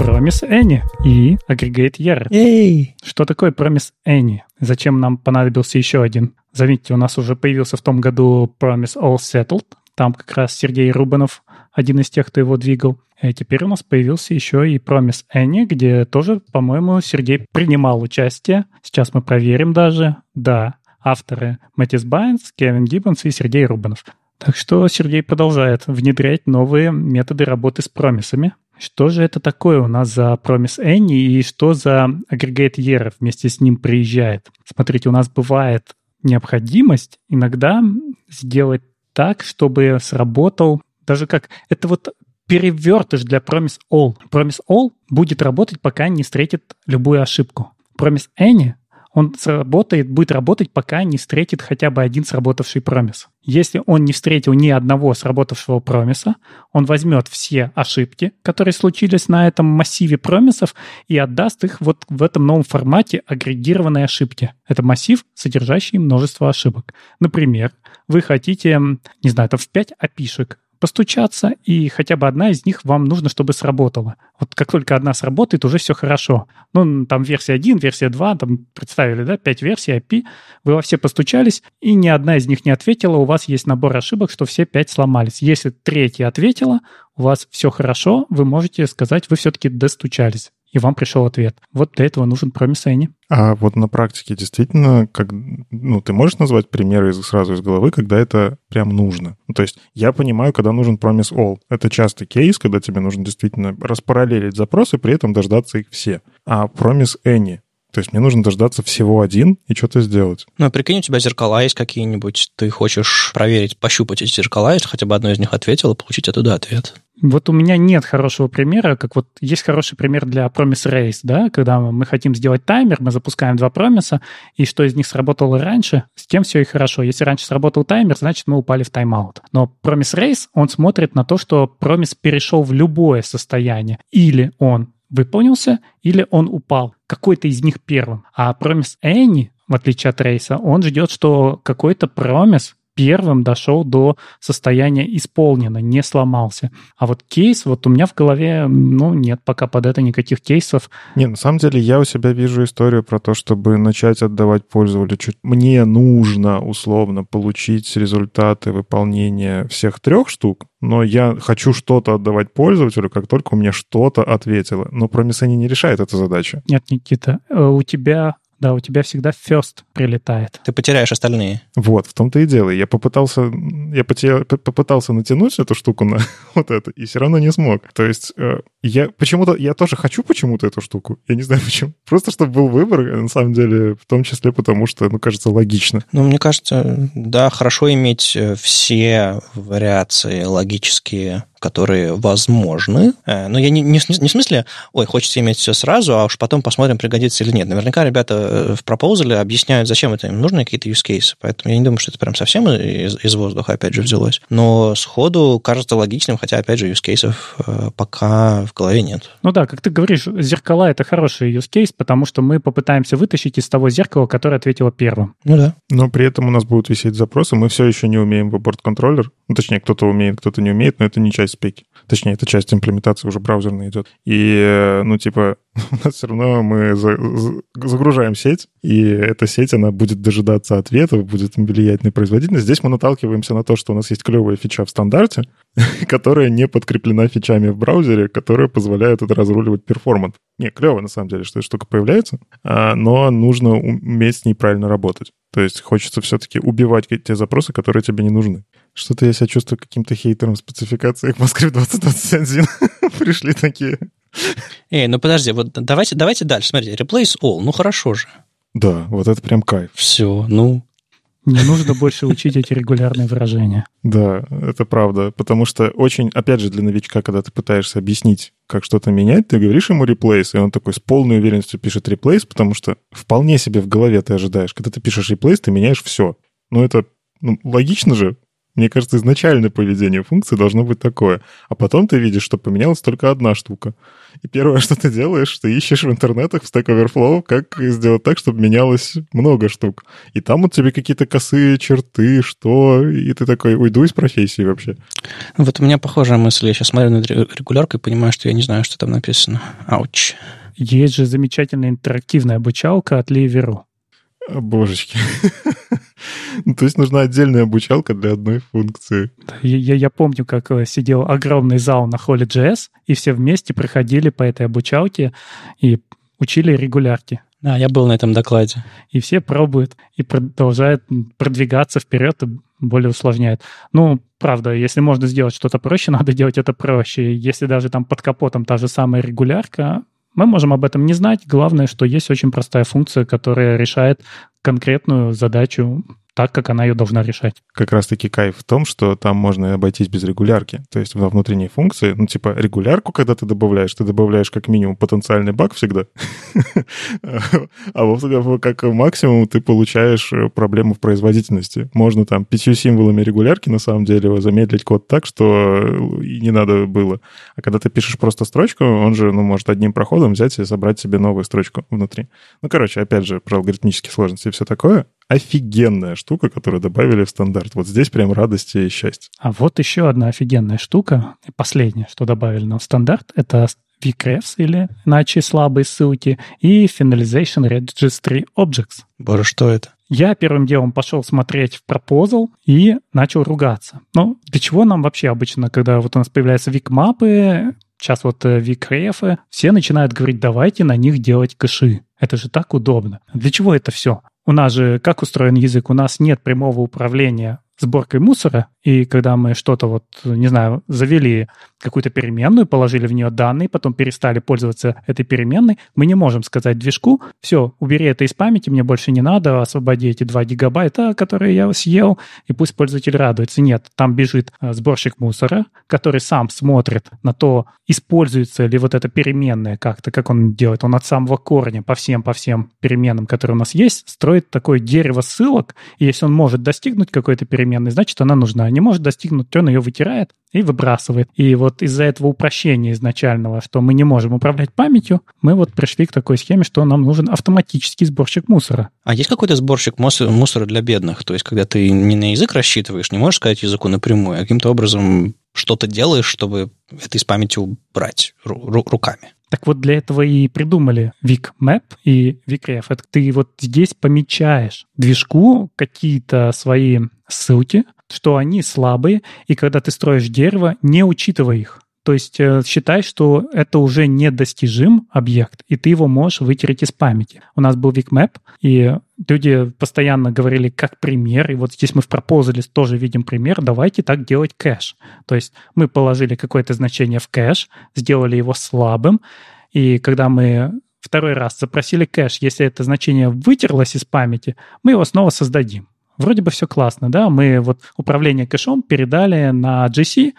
C: Promise Any и Aggregate Year.
B: Эй!
C: Что такое Promise Any? Зачем нам понадобился еще один? Заметьте, у нас уже появился в том году Promise All Settled. Там как раз Сергей Рубанов один из тех, кто его двигал. И теперь у нас появился еще и Promise Any, где тоже, по-моему, Сергей принимал участие. Сейчас мы проверим даже. Да, авторы Мэтис Байнс, Кевин Гиббонс и Сергей Рубанов. Так что Сергей продолжает внедрять новые методы работы с промисами. Что же это такое у нас за Promise Any и что за агрегат Year вместе с ним приезжает? Смотрите, у нас бывает необходимость иногда сделать так, чтобы сработал даже как... Это вот перевертыш для Promise All. Promise All будет работать, пока не встретит любую ошибку. Promise Any он сработает, будет работать, пока не встретит хотя бы один сработавший промис. Если он не встретил ни одного сработавшего промиса, он возьмет все ошибки, которые случились на этом массиве промисов, и отдаст их вот в этом новом формате агрегированной ошибки. Это массив, содержащий множество ошибок. Например, вы хотите, не знаю, там в 5 опишек постучаться, и хотя бы одна из них вам нужно, чтобы сработала. Вот как только одна сработает, уже все хорошо. Ну, там версия 1, версия 2, там представили, да, 5 версий API, вы во все постучались, и ни одна из них не ответила, у вас есть набор ошибок, что все 5 сломались. Если третья ответила, у вас все хорошо, вы можете сказать, вы все-таки достучались и вам пришел ответ. Вот для этого нужен Promise Any.
A: А вот на практике действительно, как, ну, ты можешь назвать примеры из, сразу из головы, когда это прям нужно? Ну, то есть я понимаю, когда нужен Promise All. Это частый кейс, когда тебе нужно действительно распараллелить запросы, при этом дождаться их все. А Promise Any то есть мне нужно дождаться всего один и что-то сделать.
B: Ну, а прикинь, у тебя зеркала есть какие-нибудь, ты хочешь проверить, пощупать эти зеркала, если хотя бы одно из них ответило, получить оттуда ответ.
C: Вот у меня нет хорошего примера, как вот есть хороший пример для Promise Race, да, когда мы хотим сделать таймер, мы запускаем два промиса, и что из них сработало раньше, с тем все и хорошо. Если раньше сработал таймер, значит, мы упали в тайм-аут. Но Promise Race, он смотрит на то, что промис перешел в любое состояние. Или он выполнился, или он упал. Какой-то из них первым. А Promise Any, в отличие от рейса, он ждет, что какой-то промис первым дошел до состояния исполнено, не сломался. А вот кейс, вот у меня в голове, ну, нет пока под это никаких кейсов.
A: Не, на самом деле я у себя вижу историю про то, чтобы начать отдавать пользователю чуть... Мне нужно, условно, получить результаты выполнения всех трех штук, но я хочу что-то отдавать пользователю, как только у меня что-то ответило. Но Promisany не решает эту задачу.
C: Нет, Никита, э, у тебя да, у тебя всегда first прилетает.
B: Ты потеряешь остальные.
A: Вот, в том-то и дело. Я попытался, я потерял, попытался натянуть эту штуку на вот это, и все равно не смог. То есть э, я почему-то, я тоже хочу почему-то эту штуку. Я не знаю почему. Просто чтобы был выбор, на самом деле, в том числе потому, что, ну, кажется, логично.
B: Ну, мне кажется, да, хорошо иметь э, все вариации логические которые возможны. Э, но я не, не, не в смысле, ой, хочется иметь все сразу, а уж потом посмотрим, пригодится или нет. Наверняка ребята э, в пропозале объясняют, зачем это им нужны какие-то use cases. Поэтому я не думаю, что это прям совсем из, из воздуха, опять же, взялось. Но сходу кажется логичным, хотя, опять же, use cases э, пока в голове нет.
C: Ну да, как ты говоришь, зеркала — это хороший use case, потому что мы попытаемся вытащить из того зеркала, которое ответило первым.
B: Ну да.
A: Но при этом у нас будут висеть запросы, мы все еще не умеем в борт-контроллер. Ну, точнее, кто-то умеет, кто-то не умеет, но это не часть спеки. Точнее, это часть имплементации уже браузерной идет. И, э, ну, типа, у нас все равно мы загружаем сеть, и эта сеть, она будет дожидаться ответов, будет влиять на производительность. Здесь мы наталкиваемся на то, что у нас есть клевая фича в стандарте, которая не подкреплена фичами в браузере, которые позволяют это разруливать перформанс. Не, клево, на самом деле, что эта штука появляется, а, но нужно уметь с ней правильно работать. То есть хочется все-таки убивать те запросы, которые тебе не нужны. Что-то я себя чувствую каким-то хейтером спецификации в Москве 2021. Пришли такие.
B: Эй, ну подожди, вот давайте, давайте дальше. Смотрите, replace all, ну хорошо же.
A: Да, вот это прям кайф.
B: Все, ну,
C: не нужно больше учить эти регулярные выражения.
A: Да, это правда. Потому что очень, опять же, для новичка, когда ты пытаешься объяснить, как что-то менять, ты говоришь ему replace, и он такой с полной уверенностью пишет replace, потому что вполне себе в голове ты ожидаешь. Когда ты пишешь replace, ты меняешь все. Ну, это ну, логично же. Мне кажется, изначальное поведение функции должно быть такое. А потом ты видишь, что поменялась только одна штука. И первое, что ты делаешь, ты ищешь в интернетах, в Stack Overflow, как сделать так, чтобы менялось много штук. И там вот тебе какие-то косые черты, что... И ты такой, уйду из профессии вообще.
B: Вот у меня похожая мысль. Я сейчас смотрю на регулярку и понимаю, что я не знаю, что там написано. Ауч.
C: Есть же замечательная интерактивная обучалка от Ливеру.
A: Божечки. Ну, то есть нужна отдельная обучалка для одной функции.
C: Я, я помню, как э, сидел огромный зал на холле JS, и все вместе проходили по этой обучалке и учили регулярки.
B: Да, я был на этом докладе.
C: И все пробуют и продолжают продвигаться вперед и более усложняют. Ну, правда, если можно сделать что-то проще, надо делать это проще. Если даже там под капотом та же самая регулярка, мы можем об этом не знать. Главное, что есть очень простая функция, которая решает конкретную задачу так, как она ее должна решать.
A: Как раз-таки кайф в том, что там можно обойтись без регулярки. То есть во внутренней функции, ну, типа, регулярку, когда ты добавляешь, ты добавляешь как минимум потенциальный баг всегда. А как максимум ты получаешь э, проблему в производительности. Можно там пятью символами регулярки, на самом деле, замедлить код так, что э, и не надо было. А когда ты пишешь просто строчку, он же, ну, может одним проходом взять и собрать себе новую строчку внутри. Ну, короче, опять же, про алгоритмические сложности и все такое. Офигенная штука, которую добавили в стандарт. Вот здесь прям радость и счастье.
C: А вот еще одна офигенная штука, последняя, что добавили нам в стандарт, это VCrefs или иначе слабые ссылки и Finalization Registry Objects.
B: Боже, что это?
C: Я первым делом пошел смотреть в пропозал и начал ругаться. Ну, для чего нам вообще обычно, когда вот у нас появляются вик-мапы, сейчас вот э, вик-рефы, все начинают говорить, давайте на них делать кэши. Это же так удобно. Для чего это все? У нас же как устроен язык? У нас нет прямого управления сборкой мусора, и когда мы что-то вот, не знаю, завели какую-то переменную, положили в нее данные, потом перестали пользоваться этой переменной, мы не можем сказать движку, все, убери это из памяти, мне больше не надо, освободи эти 2 гигабайта, которые я съел, и пусть пользователь радуется. Нет, там бежит э, сборщик мусора, который сам смотрит на то, используется ли вот эта переменная как-то, как он делает. Он от самого корня по всем, по всем переменным, которые у нас есть, строит такое дерево ссылок, и если он может достигнуть какой-то переменной, значит, она нужна. Не может достигнуть, он ее вытирает и выбрасывает. И вот из-за этого упрощения изначального, что мы не можем управлять памятью, мы вот пришли к такой схеме, что нам нужен автоматический сборщик мусора.
B: А есть какой-то сборщик мусора для бедных? То есть, когда ты не на язык рассчитываешь, не можешь сказать языку напрямую, а каким-то образом что-то делаешь, чтобы это из памяти убрать руками.
C: Так вот для этого и придумали VicMap и VicRef. Это ты вот здесь помечаешь движку какие-то свои ссылки, что они слабые, и когда ты строишь дерево, не учитывая их. То есть э, считай, что это уже недостижим объект, и ты его можешь вытереть из памяти. У нас был VicMap, и люди постоянно говорили как пример, и вот здесь мы в пропозале тоже видим пример, давайте так делать кэш. То есть мы положили какое-то значение в кэш, сделали его слабым, и когда мы второй раз запросили кэш, если это значение вытерлось из памяти, мы его снова создадим. Вроде бы все классно, да, мы вот управление кэшом передали на GC,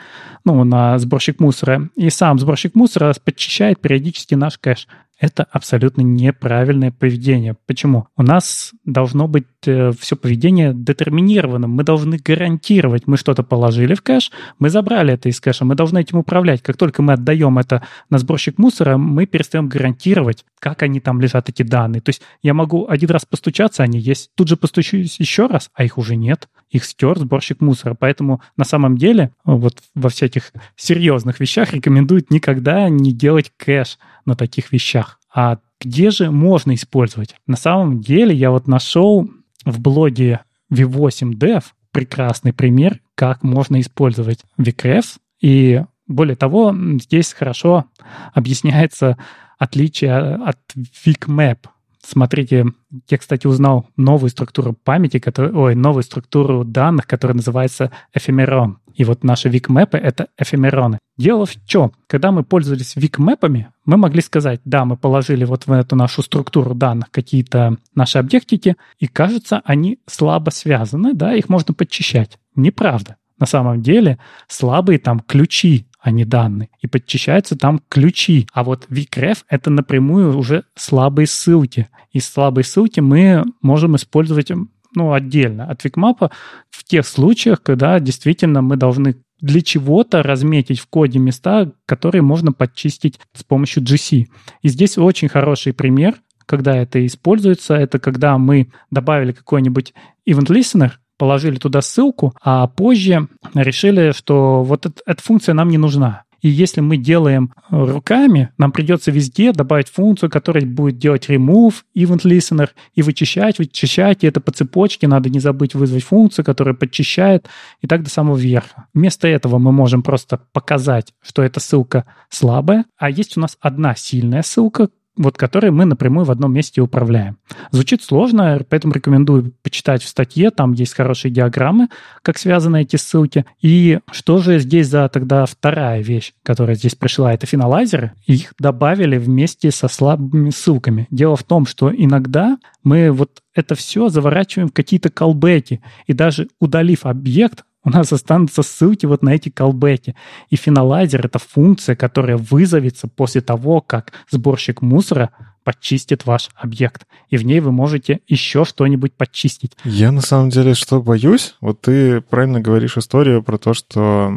C: ну, на сборщик мусора, и сам сборщик мусора подчищает периодически наш кэш это абсолютно неправильное поведение. Почему? У нас должно быть э, все поведение детерминированным. Мы должны гарантировать, мы что-то положили в кэш, мы забрали это из кэша, мы должны этим управлять. Как только мы отдаем это на сборщик мусора, мы перестаем гарантировать, как они там лежат, эти данные. То есть я могу один раз постучаться, они есть, тут же постучусь еще раз, а их уже нет. Их стер сборщик мусора. Поэтому на самом деле вот во всяких серьезных вещах рекомендуют никогда не делать кэш на таких вещах. А где же можно использовать? На самом деле я вот нашел в блоге V8Dev прекрасный пример, как можно использовать VCrefs. И более того, здесь хорошо объясняется отличие от VicMap. Смотрите, я, кстати, узнал новую структуру памяти, который, ой, новую структуру данных, которая называется эфемерон. И вот наши викмэпы — это эфемероны. Дело в чем? Когда мы пользовались викмэпами, мы могли сказать, да, мы положили вот в эту нашу структуру данных какие-то наши объектики, и кажется, они слабо связаны, да, их можно подчищать. Неправда. На самом деле слабые там ключи а не данные. И подчищаются там ключи. А вот VCref — это напрямую уже слабые ссылки. И слабые ссылки мы можем использовать ну, отдельно от Викмапа в тех случаях, когда действительно мы должны для чего-то разметить в коде места, которые можно подчистить с помощью GC. И здесь очень хороший пример, когда это используется, это когда мы добавили какой-нибудь event listener, положили туда ссылку, а позже решили, что вот эта, эта функция нам не нужна. И если мы делаем руками, нам придется везде добавить функцию, которая будет делать remove, event listener, и вычищать, вычищать, и это по цепочке. Надо не забыть вызвать функцию, которая подчищает, и так до самого верха. Вместо этого мы можем просто показать, что эта ссылка слабая, а есть у нас одна сильная ссылка, вот которые мы напрямую в одном месте управляем. Звучит сложно, поэтому рекомендую почитать в статье, там есть хорошие диаграммы, как связаны эти ссылки. И что же здесь за тогда вторая вещь, которая здесь пришла, это финалайзеры. Их добавили вместе со слабыми ссылками. Дело в том, что иногда мы вот это все заворачиваем в какие-то колбеки, и даже удалив объект, у нас останутся ссылки вот на эти колбеки. И финалайзер — это функция, которая вызовется после того, как сборщик мусора почистит ваш объект. И в ней вы можете еще что-нибудь почистить.
A: Я на самом деле что боюсь? Вот ты правильно говоришь историю про то, что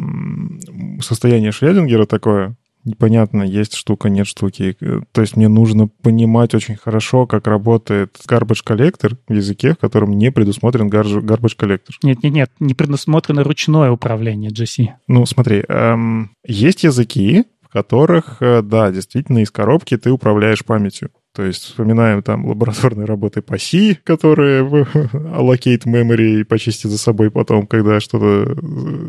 A: состояние Шредингера такое, непонятно, есть штука, нет штуки. То есть мне нужно понимать очень хорошо, как работает garbage collector в языке, в котором не предусмотрен garbage collector.
C: Нет-нет-нет, не предусмотрено ручное управление GC.
A: Ну, смотри, эм, есть языки, которых, э, да, действительно, из коробки ты управляешь памятью. То есть вспоминаем там лабораторные работы по C, которые allocate memory и почистят за собой потом, когда что-то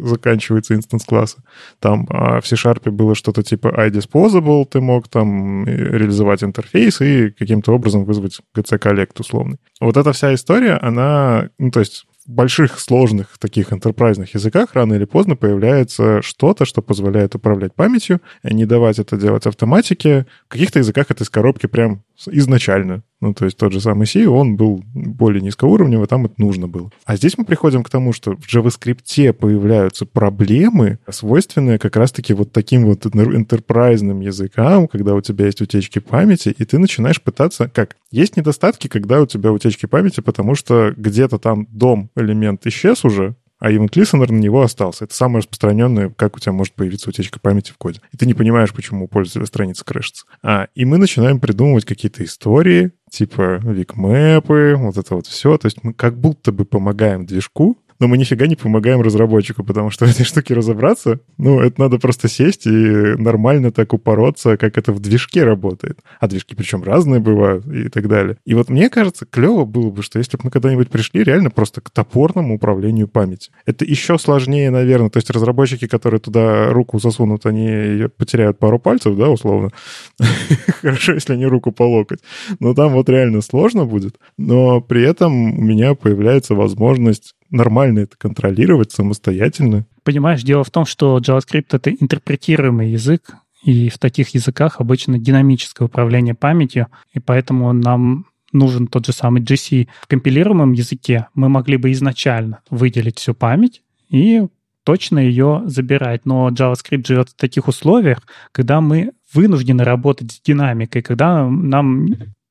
A: заканчивается инстанс класса. Там а в C-Sharp было что-то типа iDisposable, ты мог там реализовать интерфейс и каким-то образом вызвать GC-коллект условный. Вот эта вся история, она, ну, то есть больших, сложных таких enterprise языках рано или поздно появляется что-то, что позволяет управлять памятью, не давать это делать автоматике. В каких-то языках это из коробки прям изначально. Ну, то есть тот же самый C, он был более низкоуровневый, там это нужно было. А здесь мы приходим к тому, что в JavaScript появляются проблемы, свойственные как раз-таки вот таким вот enterprise языкам, когда у тебя есть утечки памяти, и ты начинаешь пытаться... Как? Есть недостатки, когда у тебя утечки памяти, потому что где-то там дом элемент исчез уже, а event listener на него остался. Это самое распространенное, как у тебя может появиться утечка памяти в коде. И ты не понимаешь, почему у пользователя страница крышится. А, и мы начинаем придумывать какие-то истории, типа викмэпы, вот это вот все. То есть мы как будто бы помогаем движку, но мы нифига не помогаем разработчику, потому что в этой штуке разобраться, ну, это надо просто сесть и нормально так упороться, как это в движке работает. А движки причем разные бывают и так далее. И вот мне кажется, клево было бы, что если бы мы когда-нибудь пришли реально просто к топорному управлению памяти. Это еще сложнее, наверное. То есть разработчики, которые туда руку засунут, они потеряют пару пальцев, да, условно. Хорошо, если они руку по локоть. Но там вот реально сложно будет. Но при этом у меня появляется возможность нормально это контролировать самостоятельно.
C: Понимаешь, дело в том, что JavaScript — это интерпретируемый язык, и в таких языках обычно динамическое управление памятью, и поэтому нам нужен тот же самый GC. В компилируемом языке мы могли бы изначально выделить всю память и точно ее забирать. Но JavaScript живет в таких условиях, когда мы вынуждены работать с динамикой, когда нам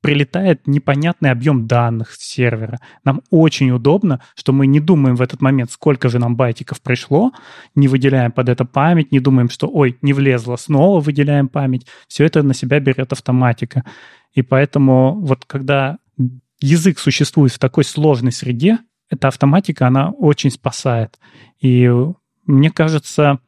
C: прилетает непонятный объем данных с сервера. Нам очень удобно, что мы не думаем в этот момент, сколько же нам байтиков пришло, не выделяем под это память, не думаем, что, ой, не влезло, снова выделяем память. Все это на себя берет автоматика. И поэтому вот когда язык существует в такой сложной среде, эта автоматика, она очень спасает. И мне кажется,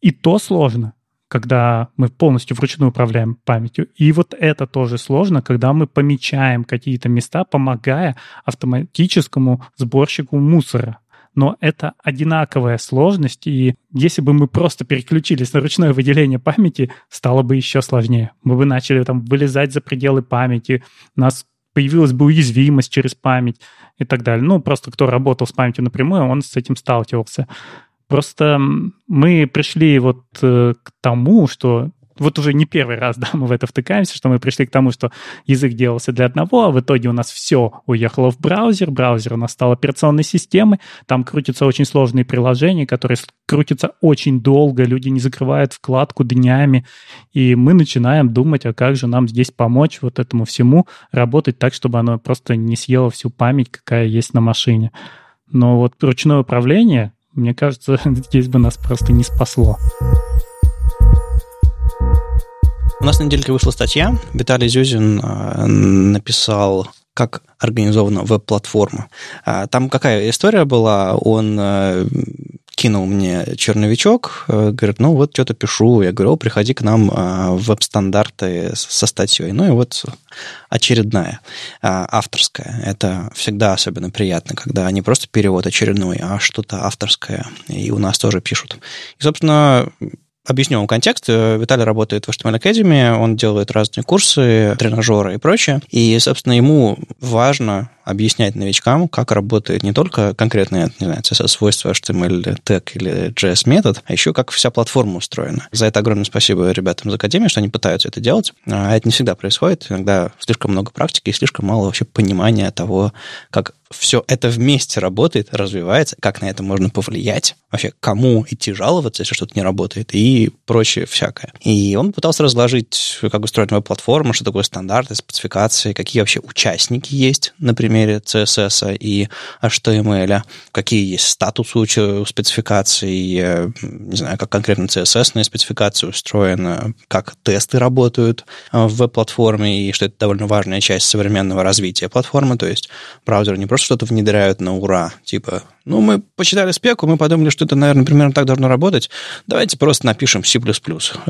C: и то сложно, когда мы полностью вручную управляем памятью. И вот это тоже сложно, когда мы помечаем какие-то места, помогая автоматическому сборщику мусора. Но это одинаковая сложность, и если бы мы просто переключились на ручное выделение памяти, стало бы еще сложнее. Мы бы начали там вылезать за пределы памяти, у нас появилась бы уязвимость через память и так далее. Ну, просто кто работал с памятью напрямую, он с этим сталкивался. Просто мы пришли вот э, к тому, что вот уже не первый раз, да, мы в это втыкаемся, что мы пришли к тому, что язык делался для одного, а в итоге у нас все уехало в браузер, браузер у нас стал операционной системой, там крутятся очень сложные приложения, которые крутятся очень долго, люди не закрывают вкладку днями, и мы начинаем думать, а как же нам здесь помочь вот этому всему работать так, чтобы оно просто не съело всю память, какая есть на машине. Но вот ручное управление, мне кажется, здесь бы нас просто не спасло.
B: У нас на недельке вышла статья. Виталий Зюзин э, написал как организована веб-платформа. А, там какая история была? Он э, кинул мне черновичок, э, говорит, ну вот что-то пишу. Я говорю, приходи к нам в веб-стандарты со статьей. Ну и вот очередная, авторская. Это всегда особенно приятно, когда не просто перевод очередной, а что-то авторское. И у нас тоже пишут. И, собственно, Объясню вам контекст. Виталий работает в HTML Academy, он делает разные курсы, тренажеры и прочее. И, собственно, ему важно объяснять новичкам, как работает не только конкретное, не знаю, CSS-свойство HTML тег или JS-метод, а еще как вся платформа устроена. За это огромное спасибо ребятам из Академии, что они пытаются это делать. А это не всегда происходит. Иногда слишком много практики и слишком мало вообще понимания того, как все это вместе работает, развивается, как на это можно повлиять, вообще кому идти жаловаться, если что-то не работает, и прочее всякое. И он пытался разложить, как устроена веб-платформа, что такое стандарты, спецификации, какие вообще участники есть, например, примере CSS и HTML, какие есть статусы у спецификаций, не знаю, как конкретно CSS спецификация устроена, как тесты работают в веб-платформе, и что это довольно важная часть современного развития платформы, то есть браузеры не просто что-то внедряют на ура, типа, ну, мы почитали спеку, мы подумали, что это, наверное, примерно так должно работать, давайте просто напишем C++,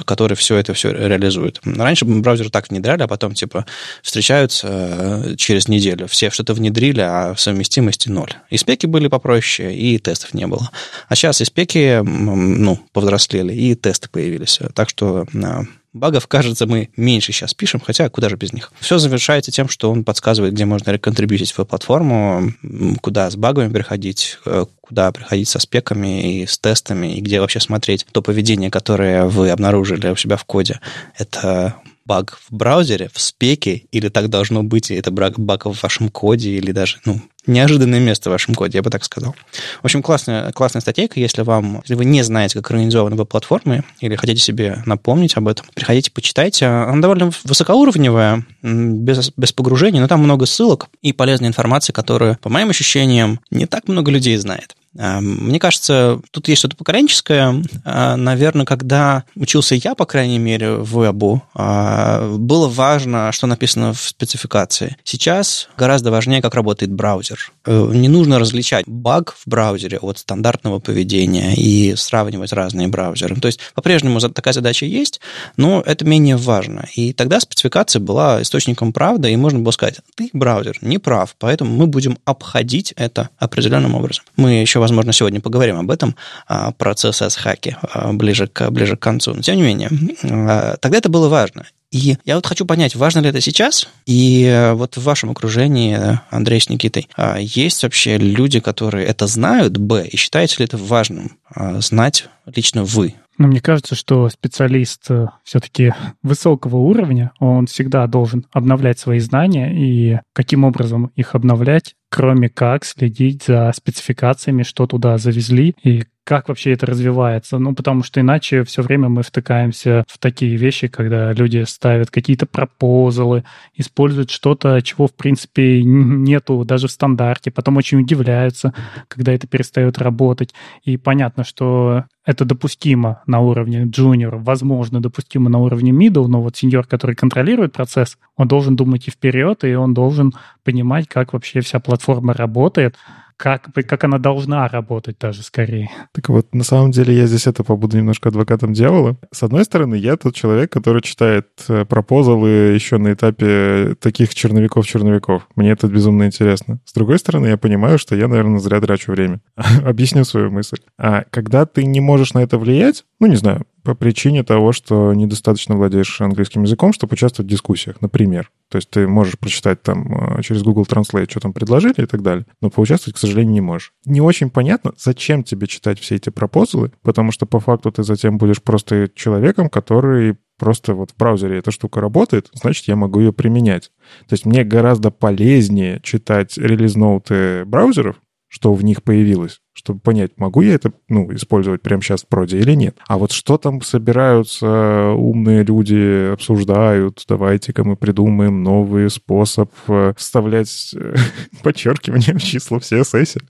B: который все это все реализует. Раньше браузеры так внедряли, а потом, типа, встречаются э, через неделю, все что-то внедрили, а совместимости ноль. И спеки были попроще, и тестов не было. А сейчас и спеки, ну, повзрослели, и тесты появились. Так что э, Багов, кажется, мы меньше сейчас пишем, хотя куда же без них. Все завершается тем, что он подсказывает, где можно реконтрибьютить свою платформу, куда с багами приходить, э, куда приходить со спеками и с тестами, и где вообще смотреть то поведение, которое вы обнаружили у себя в коде. Это баг в браузере, в спеке, или так должно быть, и это баг в вашем коде, или даже, ну, неожиданное место в вашем коде, я бы так сказал. В общем, классная, классная статейка, если вам, если вы не знаете, как организованы веб-платформы, или хотите себе напомнить об этом, приходите, почитайте. Она довольно высокоуровневая, без, без погружения, но там много ссылок и полезной информации, которую, по моим ощущениям, не так много людей знает. А, мне кажется, тут есть что-то поколенческое. А, Наверное, когда учился я, по крайней мере, в вебу, а, было важно, что написано в спецификации. Сейчас гораздо важнее, как работает браузер. Э, не нужно различать баг в браузере от стандартного поведения и сравнивать разные браузеры. То есть по-прежнему такая задача есть, но это менее важно. И тогда спецификация была источником правды, и можно было сказать, ты, браузер, не прав, поэтому мы будем обходить это определенным образом. Мы еще возможно, сегодня поговорим об этом, а, про CSS-хаки а, ближе к, ближе к концу. Но, тем не менее, а, тогда это было важно. И я вот хочу понять, важно ли это сейчас? И э, вот в вашем окружении, Андрей с Никитой, есть вообще люди, которые это знают, б, и считаете ли это важным знать лично вы?
C: Ну, мне кажется, что специалист э, все-таки высокого уровня, он всегда должен обновлять свои знания и каким образом их обновлять, кроме как следить за спецификациями, что туда завезли и как вообще это развивается. Ну, потому что иначе все время мы втыкаемся в такие вещи, когда люди ставят какие-то пропозалы, используют что-то, чего, в принципе, нету даже в стандарте, потом очень удивляются, когда это перестает работать. И понятно, что это допустимо на уровне junior, возможно, допустимо на уровне middle, но вот сеньор, который контролирует процесс, он должен думать и вперед, и он должен понимать, как вообще вся платформа работает, как, как она должна работать даже скорее.
A: Так вот, на самом деле я здесь это побуду немножко адвокатом дьявола. С одной стороны, я тот человек, который читает э, пропозалы еще на этапе таких черновиков-черновиков. Мне это безумно интересно. С другой стороны, я понимаю, что я, наверное, зря трачу время. Объясню свою мысль. А когда ты не можешь на это влиять, ну, не знаю, по причине того, что недостаточно владеешь английским языком, чтобы участвовать в дискуссиях, например. То есть ты можешь прочитать там э, через Google Translate, что там предложили и так далее, но поучаствовать, к сожалению, не можешь. Не очень понятно, зачем тебе читать все эти пропозалы, потому что по факту ты затем будешь просто человеком, который просто вот в браузере эта штука работает, значит, я могу ее применять. То есть мне гораздо полезнее читать релиз-ноуты браузеров, что в них появилось, чтобы понять, могу я это ну, использовать прямо сейчас в проде или нет. А вот что там собираются умные люди, обсуждают, давайте-ка мы придумаем новый способ э, вставлять э, подчеркивание в числа в CSS.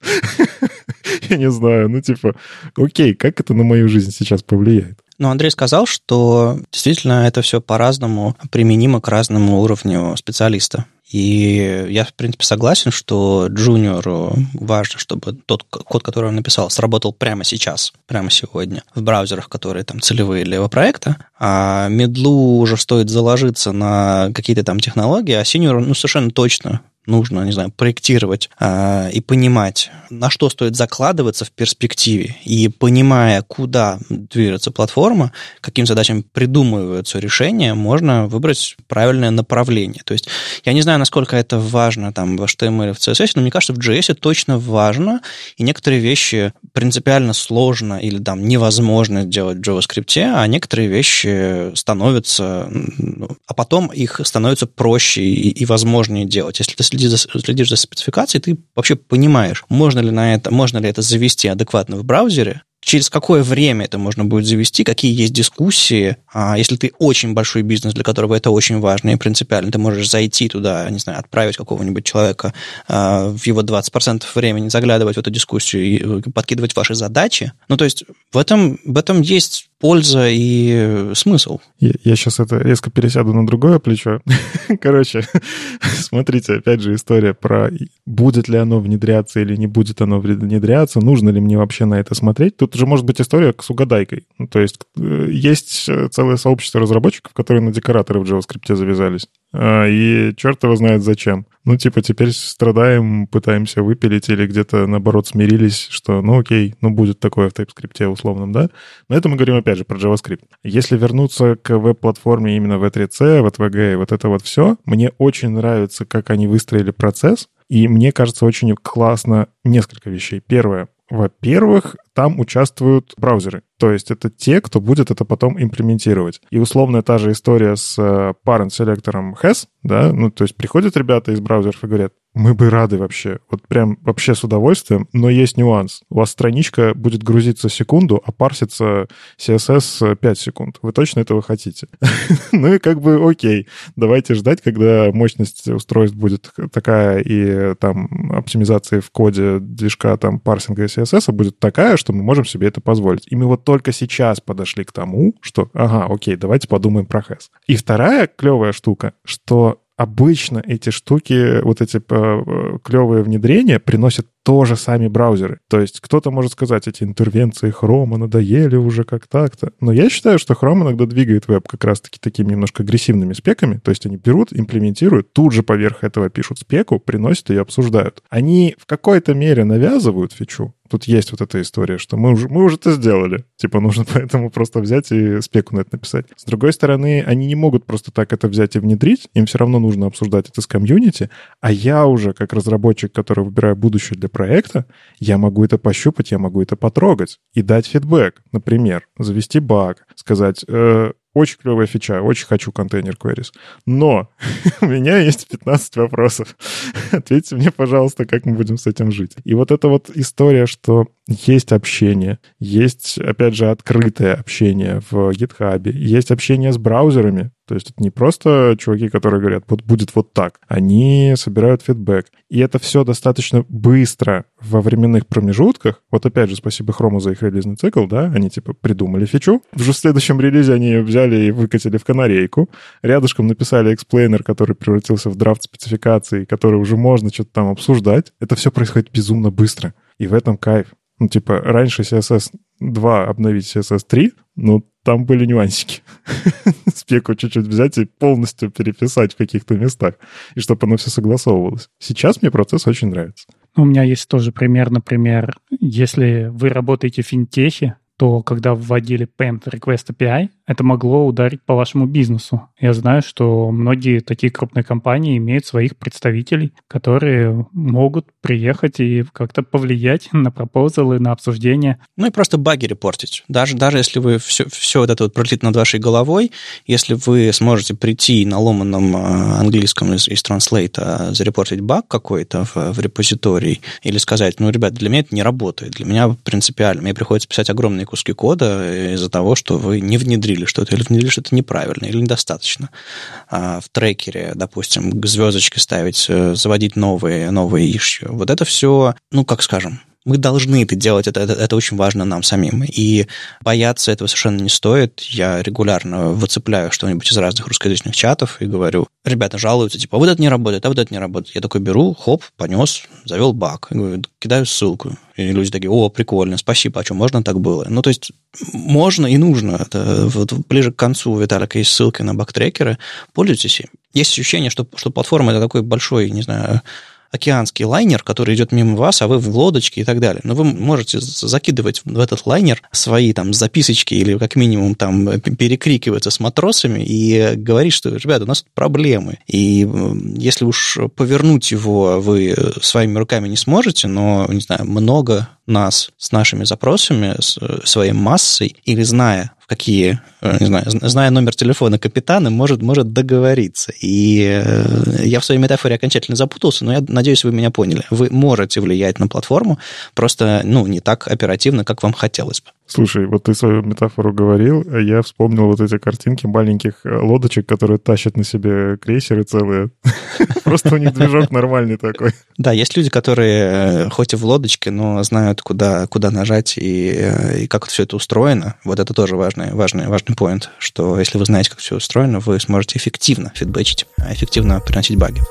A: Я не знаю, ну типа, окей, как это на мою жизнь сейчас повлияет?
B: Ну, Андрей сказал, что действительно это все по-разному применимо к разному уровню специалиста. И я, в принципе, согласен, что джуниору важно, чтобы тот код, который он написал, сработал прямо сейчас, прямо сегодня, в браузерах, которые там целевые для его проекта. А медлу уже стоит заложиться на какие-то там технологии, а синьору, ну, совершенно точно нужно, не знаю, проектировать э, и понимать, на что стоит закладываться в перспективе, и понимая, куда движется платформа, каким задачам придумываются решения, можно выбрать правильное направление. То есть я не знаю, насколько это важно там в HTML, в CSS, но мне кажется, в JS точно важно, и некоторые вещи принципиально сложно или там невозможно делать в JavaScript, а некоторые вещи становятся, ну, а потом их становится проще и, и возможнее делать. Если ты следишь за, следишь за спецификацией, ты вообще понимаешь, можно ли, на это, можно ли это завести адекватно в браузере, через какое время это можно будет завести, какие есть дискуссии. А если ты очень большой бизнес, для которого это очень важно и принципиально, ты можешь зайти туда, не знаю, отправить какого-нибудь человека а, в его 20% времени, заглядывать в эту дискуссию и подкидывать ваши задачи. Ну, то есть в этом, в этом есть польза и смысл.
A: Я, я сейчас это резко пересяду на другое плечо. Короче, смотрите, опять же история про будет ли оно внедряться или не будет оно внедряться, нужно ли мне вообще на это смотреть. Тут уже может быть история с угадайкой. Ну, то есть э, есть э, целое сообщество разработчиков, которые на декораторы в JavaScript завязались. А, и черт его знает зачем. Ну, типа, теперь страдаем, пытаемся выпилить или где-то, наоборот, смирились, что, ну, окей, ну, будет такое в TypeScript условном, да? Но это мы говорим, опять же, про JavaScript. Если вернуться к веб-платформе именно в V3C, в VG и вот это вот все, мне очень нравится, как они выстроили процесс, и мне кажется очень классно несколько вещей. Первое, во-первых, там участвуют браузеры. То есть это те, кто будет это потом имплементировать. И условно та же история с э, parent селектором has, да, ну то есть приходят ребята из браузеров и говорят, мы бы рады вообще, вот прям вообще с удовольствием, но есть нюанс. У вас страничка будет грузиться секунду, а парсится CSS 5 секунд. Вы точно этого хотите? ну и как бы окей, давайте ждать, когда мощность устройств будет такая и там оптимизация в коде движка там парсинга CSS будет такая, что мы можем себе это позволить. И мы вот только сейчас подошли к тому, что, ага, окей, давайте подумаем про HES. И вторая клевая штука, что обычно эти штуки, вот эти э, клевые внедрения приносят тоже сами браузеры. То есть кто-то может сказать, эти интервенции Chrome надоели уже как так-то. Но я считаю, что Chrome иногда двигает веб как раз-таки такими немножко агрессивными спеками. То есть они берут, имплементируют, тут же поверх этого пишут спеку, приносят и обсуждают. Они в какой-то мере навязывают фичу, Тут есть вот эта история, что мы уже, мы уже это сделали. Типа нужно поэтому просто взять и спеку на это написать. С другой стороны, они не могут просто так это взять и внедрить. Им все равно нужно обсуждать это с комьюнити. А я уже, как разработчик, который выбираю будущее для проекта, я могу это пощупать, я могу это потрогать и дать фидбэк. Например, завести баг, сказать, э, очень клевая фича, очень хочу контейнер queries. Но у меня есть 15 вопросов. Ответьте мне, пожалуйста, как мы будем с этим жить. И вот эта вот история, что есть общение, есть, опять же, открытое общение в GitHub, есть общение с браузерами, то есть это не просто чуваки, которые говорят, вот будет вот так. Они собирают фидбэк. И это все достаточно быстро во временных промежутках. Вот опять же, спасибо Хрому за их релизный цикл, да, они типа придумали фичу. Уже в следующем релизе они ее взяли и выкатили в канарейку. Рядышком написали эксплейнер, который превратился в драфт спецификации, который уже можно что-то там обсуждать. Это все происходит безумно быстро. И в этом кайф. Ну, типа, раньше CSS 2 обновить CSS 3, ну, там были нюансики. Спеку чуть-чуть взять и полностью переписать в каких-то местах, и чтобы оно все согласовывалось. Сейчас мне процесс очень нравится.
C: У меня есть тоже пример, например, если вы работаете в финтехе, то когда вводили Payment Request API, это могло ударить по вашему бизнесу. Я знаю, что многие такие крупные компании имеют своих представителей, которые могут приехать и как-то повлиять на пропозалы, на обсуждение.
B: Ну и просто баги репортить. Даже, даже если вы все, все вот это вот пролетит над вашей головой, если вы сможете прийти на ломаном а, английском из, из Translate а, зарепортить баг какой-то в, в репозиторий или сказать, ну, ребят, для меня это не работает, для меня принципиально, мне приходится писать огромные куски кода из-за того, что вы не внедрили что-то, или внедрили что-то неправильно, или недостаточно. А в трекере, допустим, звездочки ставить, э, заводить новые, новые ишью. Вот это все, ну, как скажем, мы должны это делать, это, это, это очень важно нам самим. И бояться этого совершенно не стоит. Я регулярно выцепляю что-нибудь из разных русскоязычных чатов и говорю, ребята жалуются, типа, а вот это не работает, а вот это не работает. Я такой беру, хоп, понес, завел баг. говорю, кидаю ссылку. И люди такие, о, прикольно, спасибо, а что, можно так было? Ну, то есть можно и нужно. Это вот ближе к концу у Виталика есть ссылка на баг-трекеры. Пользуйтесь им. Есть ощущение, что, что платформа это такой большой, не знаю, океанский лайнер, который идет мимо вас, а вы в лодочке и так далее. Но вы можете закидывать в этот лайнер свои там записочки или как минимум там перекрикиваться с матросами и говорить, что, ребята, у нас тут проблемы. И если уж повернуть его вы своими руками не сможете, но, не знаю, много нас с нашими запросами, с э, своей массой, или зная, в какие, э, не знаю, зная номер телефона капитана, может, может договориться. И э, я в своей метафоре окончательно запутался, но я надеюсь, вы меня поняли. Вы можете влиять на платформу, просто ну, не так оперативно, как вам хотелось бы.
A: Слушай, вот ты свою метафору говорил, а я вспомнил вот эти картинки маленьких э, лодочек, которые тащат на себе крейсеры целые. Просто у них движок нормальный такой.
B: Да, есть люди, которые хоть и в лодочке, но знают, куда, куда нажать и, и как все это устроено. Вот это тоже важный, важный, важный point, что если вы знаете, как все устроено, вы сможете эффективно фидбэчить, а эффективно приносить баги.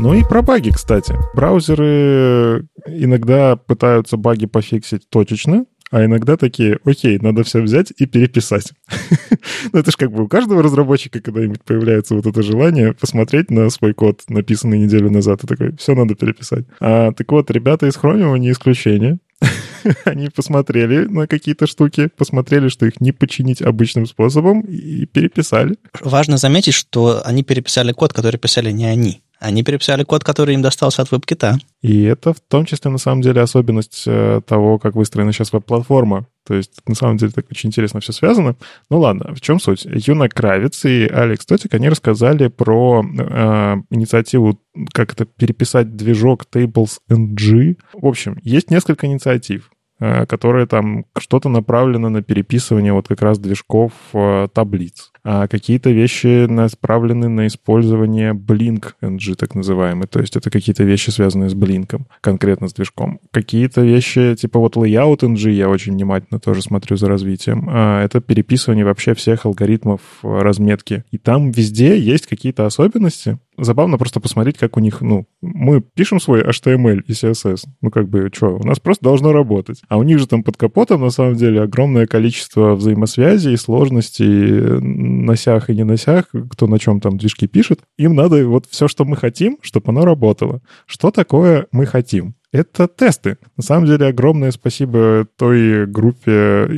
A: Ну и про баги, кстати. Браузеры иногда пытаются баги пофиксить точечно, а иногда такие, окей, надо все взять и переписать. ну, это же как бы у каждого разработчика когда-нибудь появляется вот это желание посмотреть на свой код, написанный неделю назад, и такой, все надо переписать. А, так вот, ребята из Chromium не исключение. Они посмотрели на какие-то штуки, посмотрели, что их не починить обычным способом, и переписали.
B: Важно заметить, что они переписали код, который писали не они. Они переписали код, который им достался от WebKit.
A: И это в том числе, на самом деле, особенность э, того, как выстроена сейчас веб-платформа. То есть, на самом деле, так очень интересно все связано. Ну ладно, в чем суть? Юна Кравец и Алекс Тотик, они рассказали про э, инициативу, как это переписать движок Tables.ng. В общем, есть несколько инициатив. Э, которые там что-то направлено на переписывание вот как раз движков э, таблиц. А какие-то вещи направлены на использование Blink NG, так называемый. То есть это какие-то вещи, связанные с блинком, конкретно с движком. Какие-то вещи, типа вот Layout NG, я очень внимательно тоже смотрю за развитием. А это переписывание вообще всех алгоритмов э, разметки. И там везде есть какие-то особенности, забавно просто посмотреть, как у них, ну, мы пишем свой HTML и CSS, ну, как бы, что, у нас просто должно работать. А у них же там под капотом, на самом деле, огромное количество взаимосвязей, сложностей, носях и не носях, кто на чем там движки пишет. Им надо вот все, что мы хотим, чтобы оно работало. Что такое мы хотим? Это тесты. На самом деле огромное спасибо той группе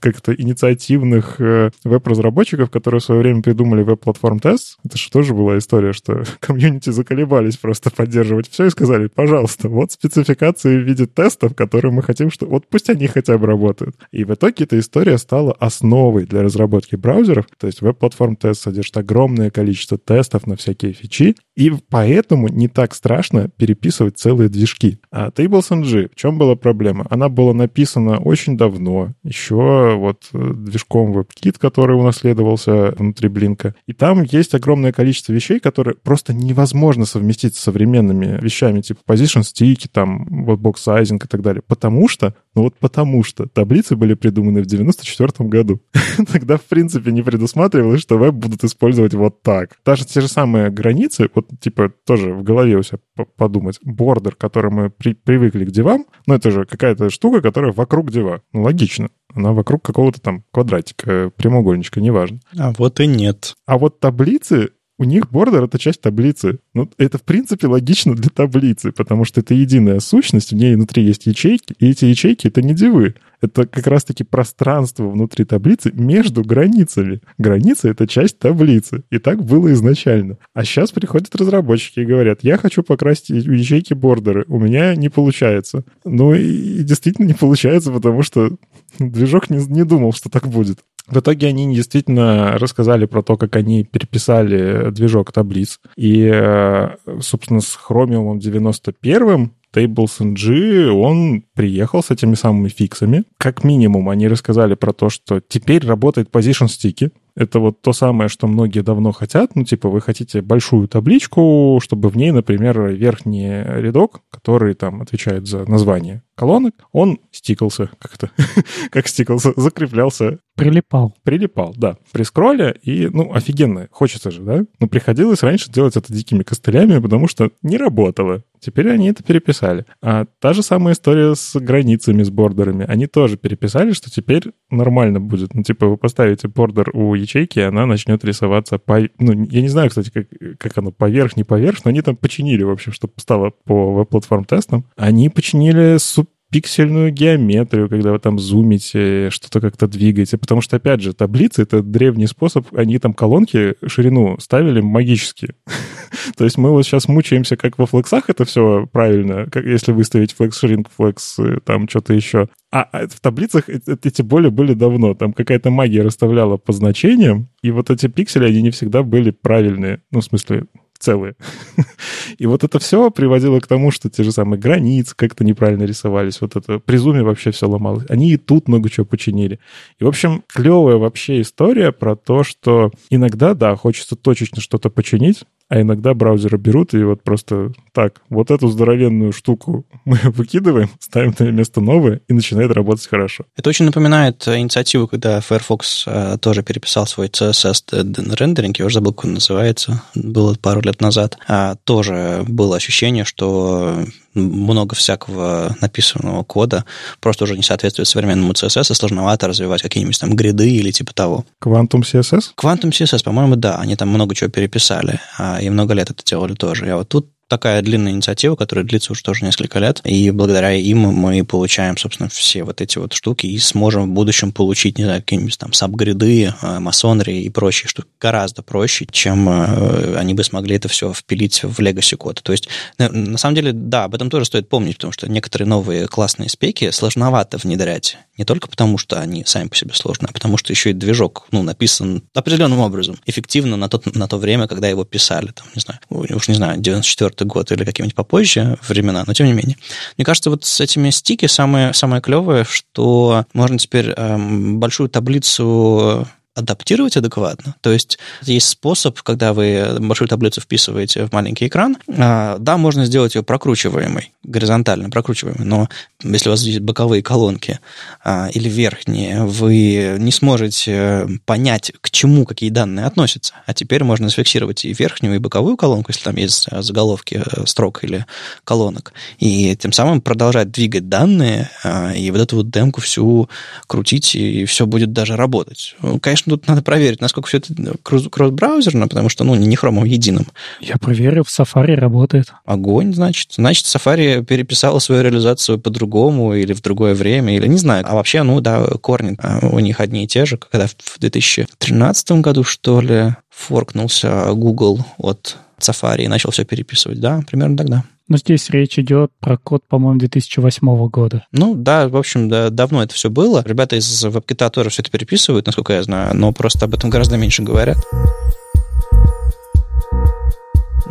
A: как-то инициативных э, веб-разработчиков, которые в свое время придумали веб-платформ тест. Это же тоже была история, что комьюнити заколебались просто поддерживать все и сказали, пожалуйста, вот спецификации в виде тестов, которые мы хотим, что вот пусть они хотя бы работают. И в итоге эта история стала основой для разработки браузеров. То есть веб-платформ тест содержит огромное количество тестов на всякие фичи, и поэтому не так страшно переписывать целые движки. А TablesNG, в чем была проблема? Она была написана очень давно, еще вот э, движком WebKit, который унаследовался внутри Блинка. И там есть огромное количество вещей, которые просто невозможно совместить с современными вещами, типа position stick, там, вот sizing и так далее. Потому что, ну вот потому что таблицы были придуманы в 94 году. Тогда, в принципе, не предусматривалось, что веб будут использовать вот так. Даже те же самые границы, вот, типа, тоже в голове у себя подумать. Бордер, который мы при, привыкли к дивам, ну, это же какая-то штука, которая вокруг дива. Ну, логично. Она вокруг какого-то там квадратика, прямоугольничка, неважно.
B: А вот и нет.
A: А вот таблицы у них бордер — это часть таблицы. Ну, это, в принципе, логично для таблицы, потому что это единая сущность, в ней внутри есть ячейки, и эти ячейки — это не дивы. Это как раз-таки пространство внутри таблицы между границами. Граница — это часть таблицы. И так было изначально. А сейчас приходят разработчики и говорят, я хочу покрасить ячейки бордеры, у меня не получается. Ну и действительно не получается, потому что движок не, не думал, что так будет. В итоге они действительно рассказали про то, как они переписали движок таблиц. И, э, собственно, с Chromium 91 TablesNG, он приехал с этими самыми фиксами. Как минимум, они рассказали про то, что теперь работает position стики. Это вот то самое, что многие давно хотят. Ну, типа, вы хотите большую табличку, чтобы в ней, например, верхний рядок, который там отвечает за название колонок, он стикался как-то. как стикался? Закреплялся.
C: Прилипал.
A: Прилипал, да. При скролле, и, ну, офигенно, хочется же, да? Но приходилось раньше делать это дикими костылями, потому что не работало. Теперь они это переписали. А та же самая история с границами, с бордерами. Они тоже переписали, что теперь нормально будет. Ну, типа, вы поставите бордер у ячейки, и она начнет рисоваться по... Ну, я не знаю, кстати, как, как оно поверх, не поверх, но они там починили, в общем, чтобы стало по веб-платформ тестам. Они починили суп пиксельную геометрию, когда вы там зумите, что-то как-то двигаете. Потому что, опять же, таблицы — это древний способ. Они там колонки ширину ставили магически. То есть мы вот сейчас мучаемся, как во флексах это все правильно, как если выставить флекс, shrink, флекс, там что-то еще. А, а в таблицах эти боли были давно. Там какая-то магия расставляла по значениям, и вот эти пиксели, они не всегда были правильные. Ну, в смысле, целые. И вот это все приводило к тому, что те же самые границы как-то неправильно рисовались. Вот это при зуме вообще все ломалось. Они и тут много чего починили. И, в общем, клевая вообще история про то, что иногда, да, хочется точечно что-то починить, а иногда браузеры берут и вот просто так, вот эту здоровенную штуку мы выкидываем, ставим на место новое, и начинает работать хорошо.
B: Это очень напоминает инициативу, когда Firefox э, тоже переписал свой CSS рендеринг, я уже забыл, как он называется, было пару лет назад. А, тоже было ощущение, что много всякого написанного кода просто уже не соответствует современному CSS, и сложновато развивать какие-нибудь там гриды или типа того.
A: Quantum CSS?
B: Quantum CSS, по-моему, да, они там много чего переписали, а, и много лет это делали тоже. Я вот тут такая длинная инициатива, которая длится уже тоже несколько лет, и благодаря им мы получаем, собственно, все вот эти вот штуки и сможем в будущем получить, не знаю, какие-нибудь там сабгриды, э, масонри и прочие штуки гораздо проще, чем э, они бы смогли это все впилить в legacy код. То есть, на самом деле, да, об этом тоже стоит помнить, потому что некоторые новые классные спеки сложновато внедрять. Не только потому, что они сами по себе сложные, а потому что еще и движок, ну, написан определенным образом, эффективно на, тот, на то время, когда его писали, там, не знаю, уж не знаю, 94 год или какие-нибудь попозже времена, но тем не менее. Мне кажется, вот с этими стики самое, самое клевое, что можно теперь эм, большую таблицу адаптировать адекватно. То есть есть способ, когда вы большую таблицу вписываете в маленький экран, а, да, можно сделать ее прокручиваемой, горизонтально прокручиваемой, но если у вас есть боковые колонки а, или верхние, вы не сможете понять, к чему какие данные относятся. А теперь можно зафиксировать и верхнюю, и боковую колонку, если там есть заголовки э, строк или колонок, и тем самым продолжать двигать данные, а, и вот эту вот демку всю крутить, и все будет даже работать. Ну, конечно, конечно, тут надо проверить, насколько все это кросс-браузерно, потому что, ну, не хромом единым.
C: Я проверил, в Safari работает.
B: Огонь, значит. Значит, Safari переписала свою реализацию по-другому или в другое время, или не знаю. А вообще, ну, да, корни а, у них одни и те же. Когда в 2013 году, что ли, форкнулся Google от Safari и начал все переписывать, да, примерно тогда.
C: Но здесь речь идет про код, по-моему, 2008 года.
B: Ну да, в общем, да, давно это все было. Ребята из WebKit тоже все это переписывают, насколько я знаю, но просто об этом гораздо меньше говорят.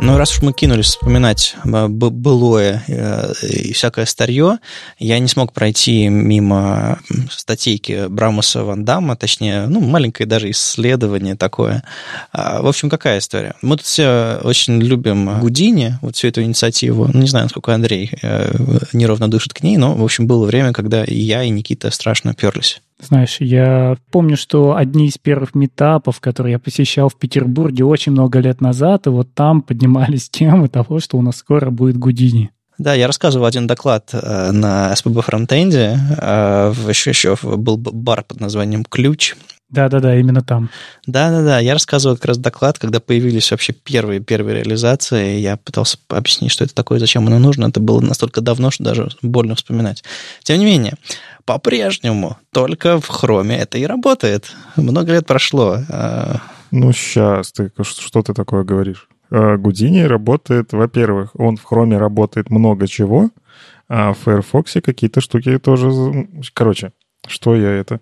B: Ну, раз уж мы кинулись вспоминать э, былое э, и всякое старье, я не смог пройти мимо статейки Брамуса Ван Дамма, точнее, ну, маленькое даже исследование такое. А, в общем, какая история? Мы тут все очень любим Гудини, вот всю эту инициативу. Ну, не знаю, насколько Андрей э, неровно дышит к ней, но, в общем, было время, когда и я, и Никита страшно перлись.
C: Знаешь, я помню, что одни из первых метапов, которые я посещал в Петербурге очень много лет назад, и вот там поднимались темы того, что у нас скоро будет Гудини.
B: Да, я рассказывал один доклад э, на SPB фронтенде. Э, еще, еще был бар под названием «Ключ»,
C: да-да-да, именно там.
B: Да-да-да, я рассказывал как раз доклад, когда появились вообще первые первые реализации, я пытался объяснить, что это такое, зачем оно нужно. Это было настолько давно, что даже больно вспоминать. Тем не менее, по-прежнему только в хроме это и работает. Много лет прошло. А,
A: ну, сейчас ты что ты такое говоришь? А, Гудини работает, во-первых, он в хроме работает много чего, а в Firefox какие-то штуки тоже... Короче, что я это...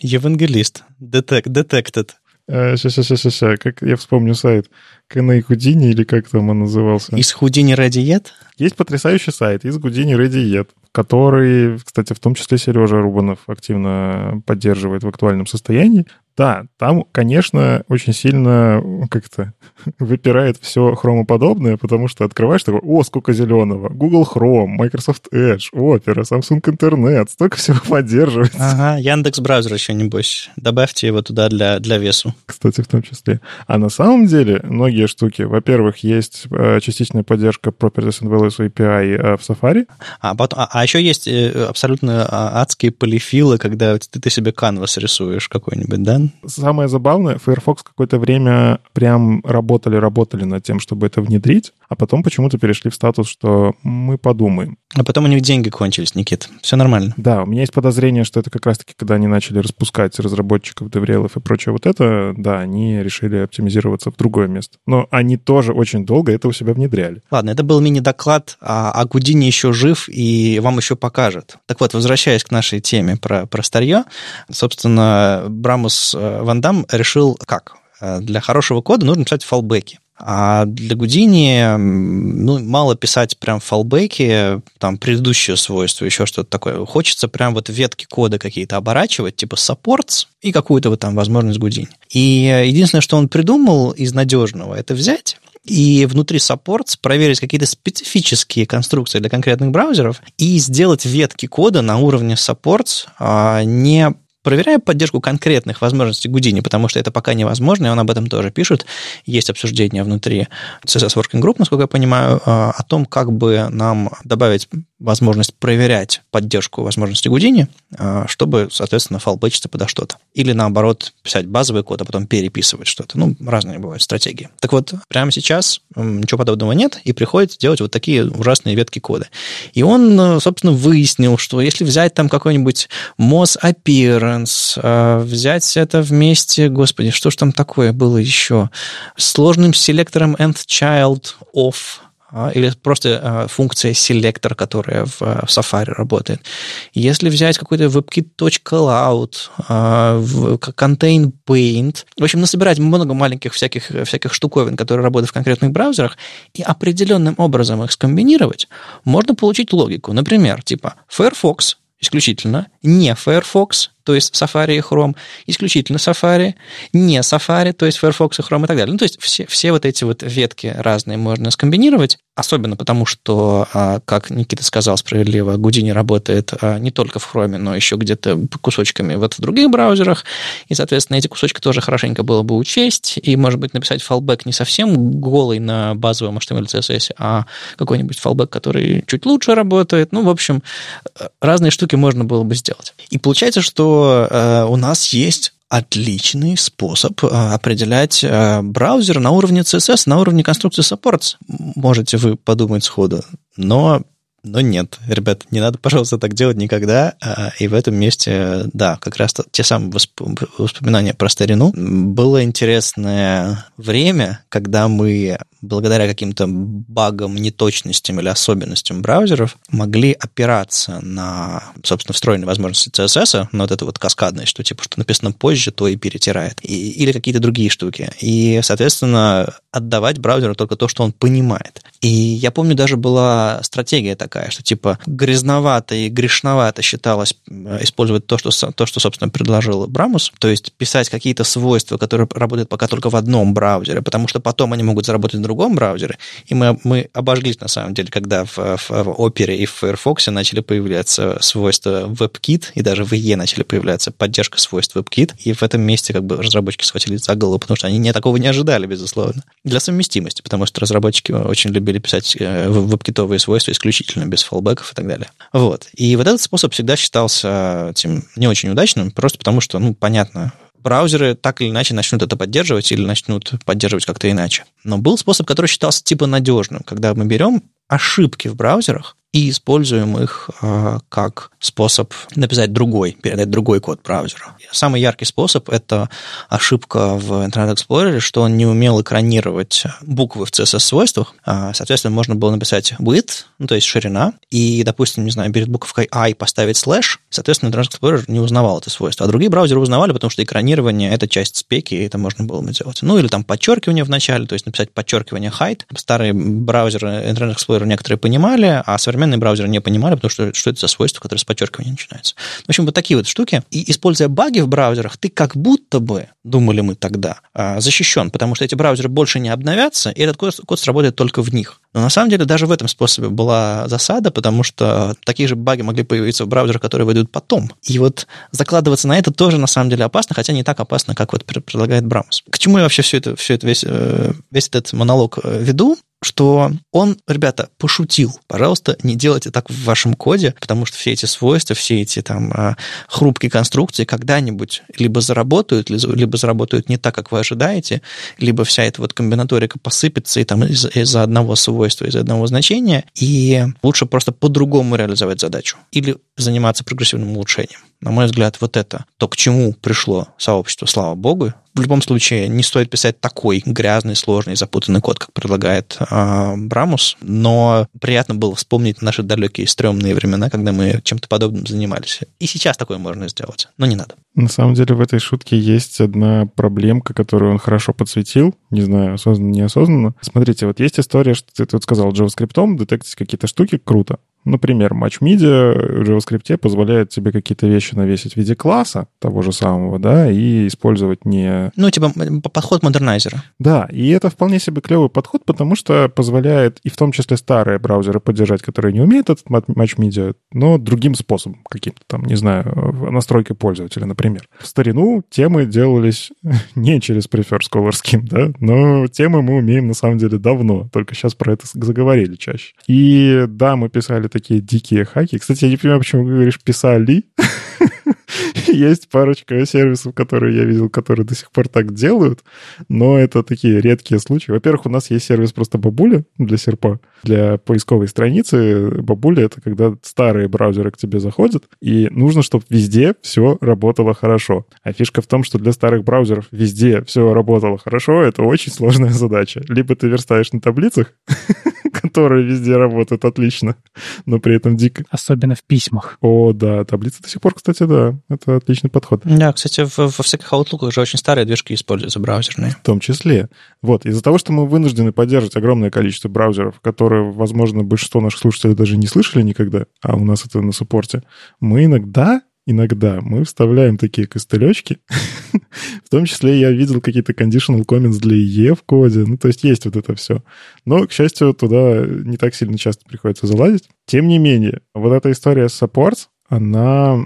B: Евангелист. Детек, detected.
A: Сейчас, сейчас, сейчас, сейчас. Как я вспомню сайт. Каней Худини или как там он назывался?
B: Из Худини Ready
A: Есть потрясающий сайт из Гудини Ready который, кстати, в том числе Сережа Рубанов активно поддерживает в актуальном состоянии. Да, там, конечно, очень сильно как-то выпирает все хромоподобное, потому что открываешь такой, о, сколько зеленого, Google Chrome, Microsoft Edge, Opera, Samsung Internet, столько всего поддерживается.
B: Ага, Яндекс браузер еще, небось. Добавьте его туда для, для весу.
A: Кстати, в том числе. А на самом деле многие штуки, во-первых, есть э, частичная поддержка Properties and Values API э, в Safari.
B: А, потом, а, а еще есть э, абсолютно а, адские полифилы, когда ты, ты себе канвас рисуешь какой-нибудь, да?
A: Самое забавное, Firefox какое-то время прям работали-работали над тем, чтобы это внедрить, а потом почему-то перешли в статус, что мы подумаем.
B: А потом у них деньги кончились, Никит. Все нормально.
A: Да, у меня есть подозрение, что это как раз-таки, когда они начали распускать разработчиков, деврелов и прочее вот это, да, они решили оптимизироваться в другое место. Но они тоже очень долго это у себя внедряли.
B: Ладно, это был мини-доклад, а, а Гудини еще жив и вам еще покажет. Так вот, возвращаясь к нашей теме про, про старье, собственно, Брамус э, Ван Дам решил как? Э, для хорошего кода нужно писать фалбеки. А для Гудини ну, мало писать прям фалбеки, там предыдущее свойство, еще что-то такое. Хочется прям вот ветки кода какие-то оборачивать, типа supports и какую-то вот там возможность Гудини. И единственное, что он придумал из надежного, это взять и внутри supports проверить какие-то специфические конструкции для конкретных браузеров и сделать ветки кода на уровне supports, а не проверяя поддержку конкретных возможностей Гудини, потому что это пока невозможно, и он об этом тоже пишет. Есть обсуждение внутри CSS Working Group, насколько я понимаю, а, о том, как бы нам добавить возможность проверять поддержку возможностей Гудини, а, чтобы, соответственно, фалбэчиться подо что-то. Или, наоборот, писать базовый код, а потом переписывать что-то. Ну, разные бывают стратегии. Так вот, прямо сейчас ничего подобного нет, и приходится делать вот такие ужасные ветки кода. И он, собственно, выяснил, что если взять там какой-нибудь MOS Appearance, а, взять это вместе, господи, что ж там такое было еще, сложным селектором end child off, а, или просто а, функция селектор, которая в, в Safari работает. Если взять какой-то webkit.cloud, а, contain paint, в общем, насобирать много маленьких всяких, всяких штуковин, которые работают в конкретных браузерах, и определенным образом их скомбинировать, можно получить логику. Например, типа Firefox исключительно не Firefox, то есть Safari и Chrome, исключительно Safari, не Safari, то есть Firefox и Chrome и так далее. Ну, то есть все, все вот эти вот ветки разные можно скомбинировать, особенно потому, что, а, как Никита сказал справедливо, Гудини работает а, не только в Chrome, но еще где-то кусочками вот в других браузерах, и, соответственно, эти кусочки тоже хорошенько было бы учесть, и, может быть, написать фалбэк не совсем голый на базовом HTML, CSS, а какой-нибудь фалбэк, который чуть лучше работает. Ну, в общем, разные штуки можно было бы сделать. И получается, что э, у нас есть отличный способ э, определять э, браузер на уровне CSS, на уровне конструкции supports. Можете вы подумать сходу, но но нет, ребят, не надо, пожалуйста, так делать никогда. А, и в этом месте, да, как раз те самые воспоминания про старину. Было интересное время, когда мы благодаря каким-то багам, неточностям или особенностям браузеров могли опираться на, собственно, встроенные возможности CSS, но вот это вот каскадное, что типа, что написано позже, то и перетирает. И, или какие-то другие штуки. И, соответственно, отдавать браузеру только то, что он понимает. И я помню, даже была стратегия такая, что типа грязновато и грешновато считалось э, использовать то, что, то, что собственно, предложил Брамус, то есть писать какие-то свойства, которые работают пока только в одном браузере, потому что потом они могут заработать в другом браузере. И мы, мы обожглись, на самом деле, когда в, в, в Opera и в Firefox начали появляться свойства WebKit, и даже в IE начали появляться поддержка свойств WebKit, и в этом месте как бы разработчики схватились за голову, потому что они не, такого не ожидали, безусловно. Для совместимости, потому что разработчики очень любили любили писать э, веб-китовые свойства исключительно без фалбеков и так далее. Вот. И вот этот способ всегда считался этим не очень удачным, просто потому что, ну, понятно, браузеры так или иначе начнут это поддерживать или начнут поддерживать как-то иначе. Но был способ, который считался типа надежным, когда мы берем ошибки в браузерах и используем их э, как способ написать другой, передать другой код браузеру. Самый яркий способ – это ошибка в Internet Explorer, что он не умел экранировать буквы в CSS-свойствах. А, соответственно, можно было написать width, ну, то есть ширина, и, допустим, не знаю, перед буковкой I поставить слэш, соответственно, Internet Explorer не узнавал это свойство. А другие браузеры узнавали, потому что экранирование – это часть спеки, и это можно было бы делать. Ну, или там подчеркивание в начале, то есть написать подчеркивание height. Старые браузеры Internet Explorer некоторые понимали, а современные браузеры не понимали, потому что что это за свойство, которое с подчеркивания начинается. В общем, вот такие вот штуки. И используя баги в браузерах, ты как будто бы, думали мы тогда, а, защищен, потому что эти браузеры больше не обновятся, и этот код, код сработает только в них. Но на самом деле даже в этом способе была засада, потому что такие же баги могли появиться в браузерах, которые выйдут потом. И вот закладываться на это тоже на самом деле опасно, хотя не так опасно, как вот предлагает Браумс. К чему я вообще все это, все это весь, э, весь этот монолог э, веду? Что он, ребята, пошутил. Пожалуйста, не делайте так в вашем коде, потому что все эти свойства, все эти там а, хрупкие конструкции когда-нибудь либо заработают, либо заработают не так, как вы ожидаете, либо вся эта вот комбинаторика посыпется и там из- из-за одного свойства, из-за одного значения, и лучше просто по-другому реализовать задачу или заниматься прогрессивным улучшением. На мой взгляд, вот это то, к чему пришло сообщество, слава богу, в любом случае не стоит писать такой грязный, сложный, запутанный код, как предлагает э, Брамус, но приятно было вспомнить наши далекие стрёмные времена, когда мы чем-то подобным занимались. И сейчас такое можно сделать, но не надо.
A: На самом деле в этой шутке есть одна проблемка, которую он хорошо подсветил. Не знаю, осознанно, неосознанно. Смотрите, вот есть история, что ты тут сказал JavaScript, детектить какие-то штуки, круто. Например, Match Media в JavaScript позволяет тебе какие-то вещи навесить в виде класса того же самого, да, и использовать не...
B: Ну, типа подход модернайзера.
A: Да, и это вполне себе клевый подход, потому что позволяет и в том числе старые браузеры поддержать, которые не умеют этот Match Media, но другим способом каким-то там, не знаю, настройкой пользователя, например. В старину темы делались не через Prefer Scholar Scheme, да, но темы мы умеем на самом деле давно, только сейчас про это заговорили чаще. И да, мы писали такие дикие хаки. Кстати, я не понимаю, почему говоришь «писали». Есть парочка сервисов, которые я видел, которые до сих пор так делают, но это такие редкие случаи. Во-первых, у нас есть сервис просто Бабуля для серпа, для поисковой страницы. Бабуля — это когда старые браузеры к тебе заходят, и нужно, чтобы везде все работало хорошо. А фишка в том, что для старых браузеров везде все работало хорошо, это очень сложная задача. Либо ты верстаешь на таблицах, которые везде работают отлично, но при этом дико.
C: Особенно в письмах.
A: О, да, таблицы до сих пор, кстати, да, это отличный подход.
B: Да, кстати, в, во всяких аутлуках же очень старые движки используются браузерные.
A: В том числе. Вот, из-за того, что мы вынуждены поддерживать огромное количество браузеров, которые, возможно, большинство наших слушателей даже не слышали никогда, а у нас это на суппорте, мы иногда иногда мы вставляем такие костылечки. в том числе я видел какие-то conditional comments для IE в коде. Ну, то есть есть вот это все. Но, к счастью, туда не так сильно часто приходится залазить. Тем не менее, вот эта история с supports, она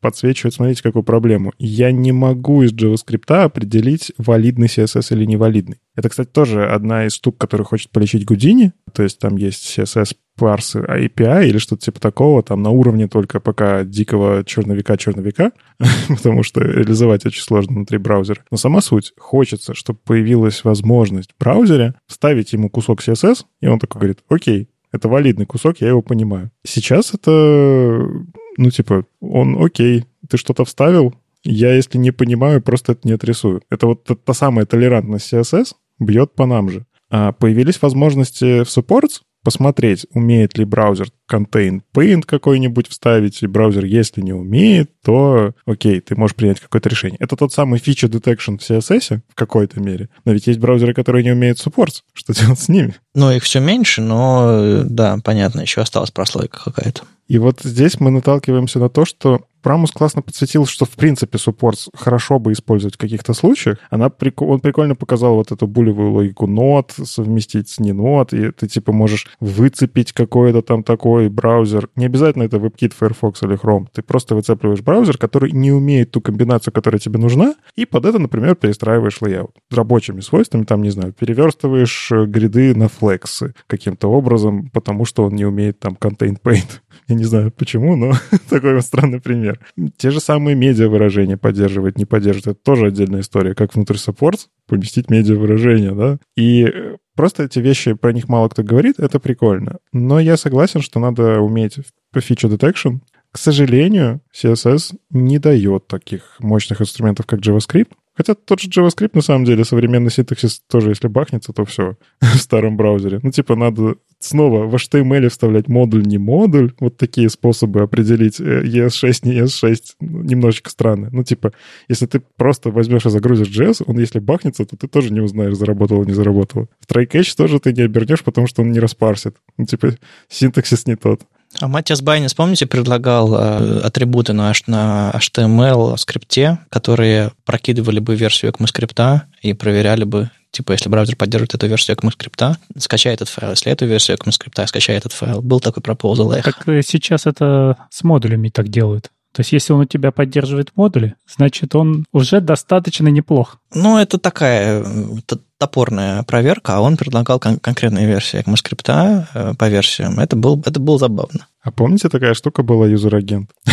A: подсвечивает, смотрите, какую проблему. Я не могу из JavaScript определить, валидный CSS или невалидный. Это, кстати, тоже одна из штук, которую хочет полечить Гудини. То есть там есть CSS парсы API или что-то типа такого, там на уровне только пока дикого черновика-черновика, потому что реализовать очень сложно внутри браузера. Но сама суть, хочется, чтобы появилась возможность в браузере вставить ему кусок CSS, и он такой говорит, окей, это валидный кусок, я его понимаю. Сейчас это ну, типа, он окей, ты что-то вставил, я, если не понимаю, просто это не отрисую. Это вот та, та самая толерантность CSS бьет по нам же. А появились возможности в supports посмотреть, умеет ли браузер contain paint какой-нибудь вставить, и браузер, если не умеет, то окей, ты можешь принять какое-то решение. Это тот самый feature detection в CSS в какой-то мере. Но ведь есть браузеры, которые не умеют supports. Что делать с ними?
B: Ну, их все меньше, но да, понятно, еще осталась прослойка какая-то.
A: И вот здесь мы наталкиваемся на то, что Прамус классно подсветил, что, в принципе, supports хорошо бы использовать в каких-то случаях. Она, он прикольно показал вот эту булевую логику not, совместить с не not, и ты, типа, можешь выцепить какой-то там такой браузер. Не обязательно это WebKit, Firefox или Chrome. Ты просто выцепливаешь браузер, который не умеет ту комбинацию, которая тебе нужна, и под это, например, перестраиваешь лейаут. С рабочими свойствами, там, не знаю, переверстываешь э, гриды на флексы каким-то образом, потому что он не умеет там contain paint. Я не знаю почему, но такой вот странный пример. Те же самые медиа выражения поддерживать, не поддерживать. Это тоже отдельная история. Как внутри саппорт поместить медиа выражения, да? И просто эти вещи, про них мало кто говорит, это прикольно. Но я согласен, что надо уметь feature detection. К сожалению, CSS не дает таких мощных инструментов, как JavaScript. Хотя тот же JavaScript, на самом деле, современный синтаксис тоже, если бахнется, то все в старом браузере. Ну, типа, надо снова в HTML вставлять модуль, не модуль. Вот такие способы определить ES6, не ES6 немножечко странные. Ну, типа, если ты просто возьмешь и загрузишь JS, он если бахнется, то ты тоже не узнаешь, заработало, не заработало. В try-catch тоже ты не обернешь, потому что он не распарсит. Ну, типа, синтаксис не тот.
B: А Матиас Байнес, помните, предлагал э, атрибуты на, на HTML скрипте, которые прокидывали бы версию ECMAScript и проверяли бы, типа, если браузер поддерживает эту версию ECMAScript, скачай этот файл. Если эту версию ECMAScript, скачай этот файл. Был такой пропозал.
C: Как сейчас это с модулями так делают. То есть если он у тебя поддерживает модули, значит, он уже достаточно неплох.
B: Ну, это такая э, топорная проверка, а он предлагал кон- конкретные версии ECMAScript э, по версиям. Это, был, это было забавно.
A: А помните, такая штука была юзер-агент?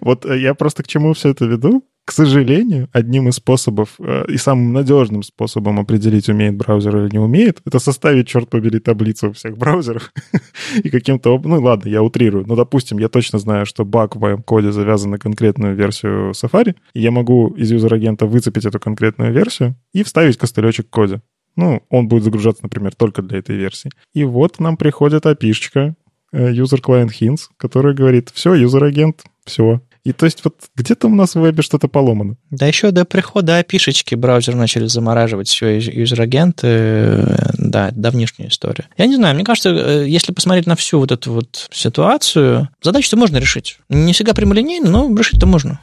A: Вот э, я просто к чему все это веду? К сожалению, одним из способов э, и самым надежным способом определить, умеет браузер или не умеет, это составить, черт побери, таблицу всех браузеров и каким-то... Ну ладно, я утрирую, но, допустим, я точно знаю, что баг в моем коде завязан на конкретную версию Safari, и я могу из юзер-агента выцепить эту конкретную версию и вставить костылечек в коде. Ну, он будет загружаться, например, только для этой версии. И вот нам приходит API-шечка, э, user client hints, которая говорит, все, юзер-агент, все. И то есть вот где-то у нас в вебе что-то поломано.
B: Да еще до прихода API-шечки браузер начали замораживать все юзер-агенты. Э, да, давнишняя история. Я не знаю, мне кажется, э, если посмотреть на всю вот эту вот ситуацию, задачу-то можно решить. Не всегда прямолинейно, но решить-то можно.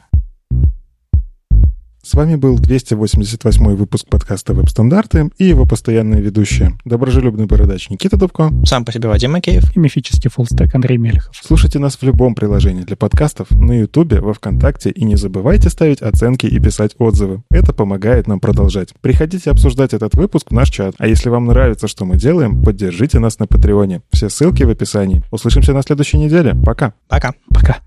A: С вами был 288 выпуск подкаста «Веб-стандарты» и его постоянные ведущие. Доброжелюбный бородач Никита Дубко.
B: Сам по себе Вадим Макеев.
C: И мифический фуллстек Андрей Мелехов.
A: Слушайте нас в любом приложении для подкастов, на Ютубе, во Вконтакте и не забывайте ставить оценки и писать отзывы. Это помогает нам продолжать. Приходите обсуждать этот выпуск в наш чат. А если вам нравится, что мы делаем, поддержите нас на Патреоне. Все ссылки в описании. Услышимся на следующей неделе. Пока.
B: Пока.
C: Пока.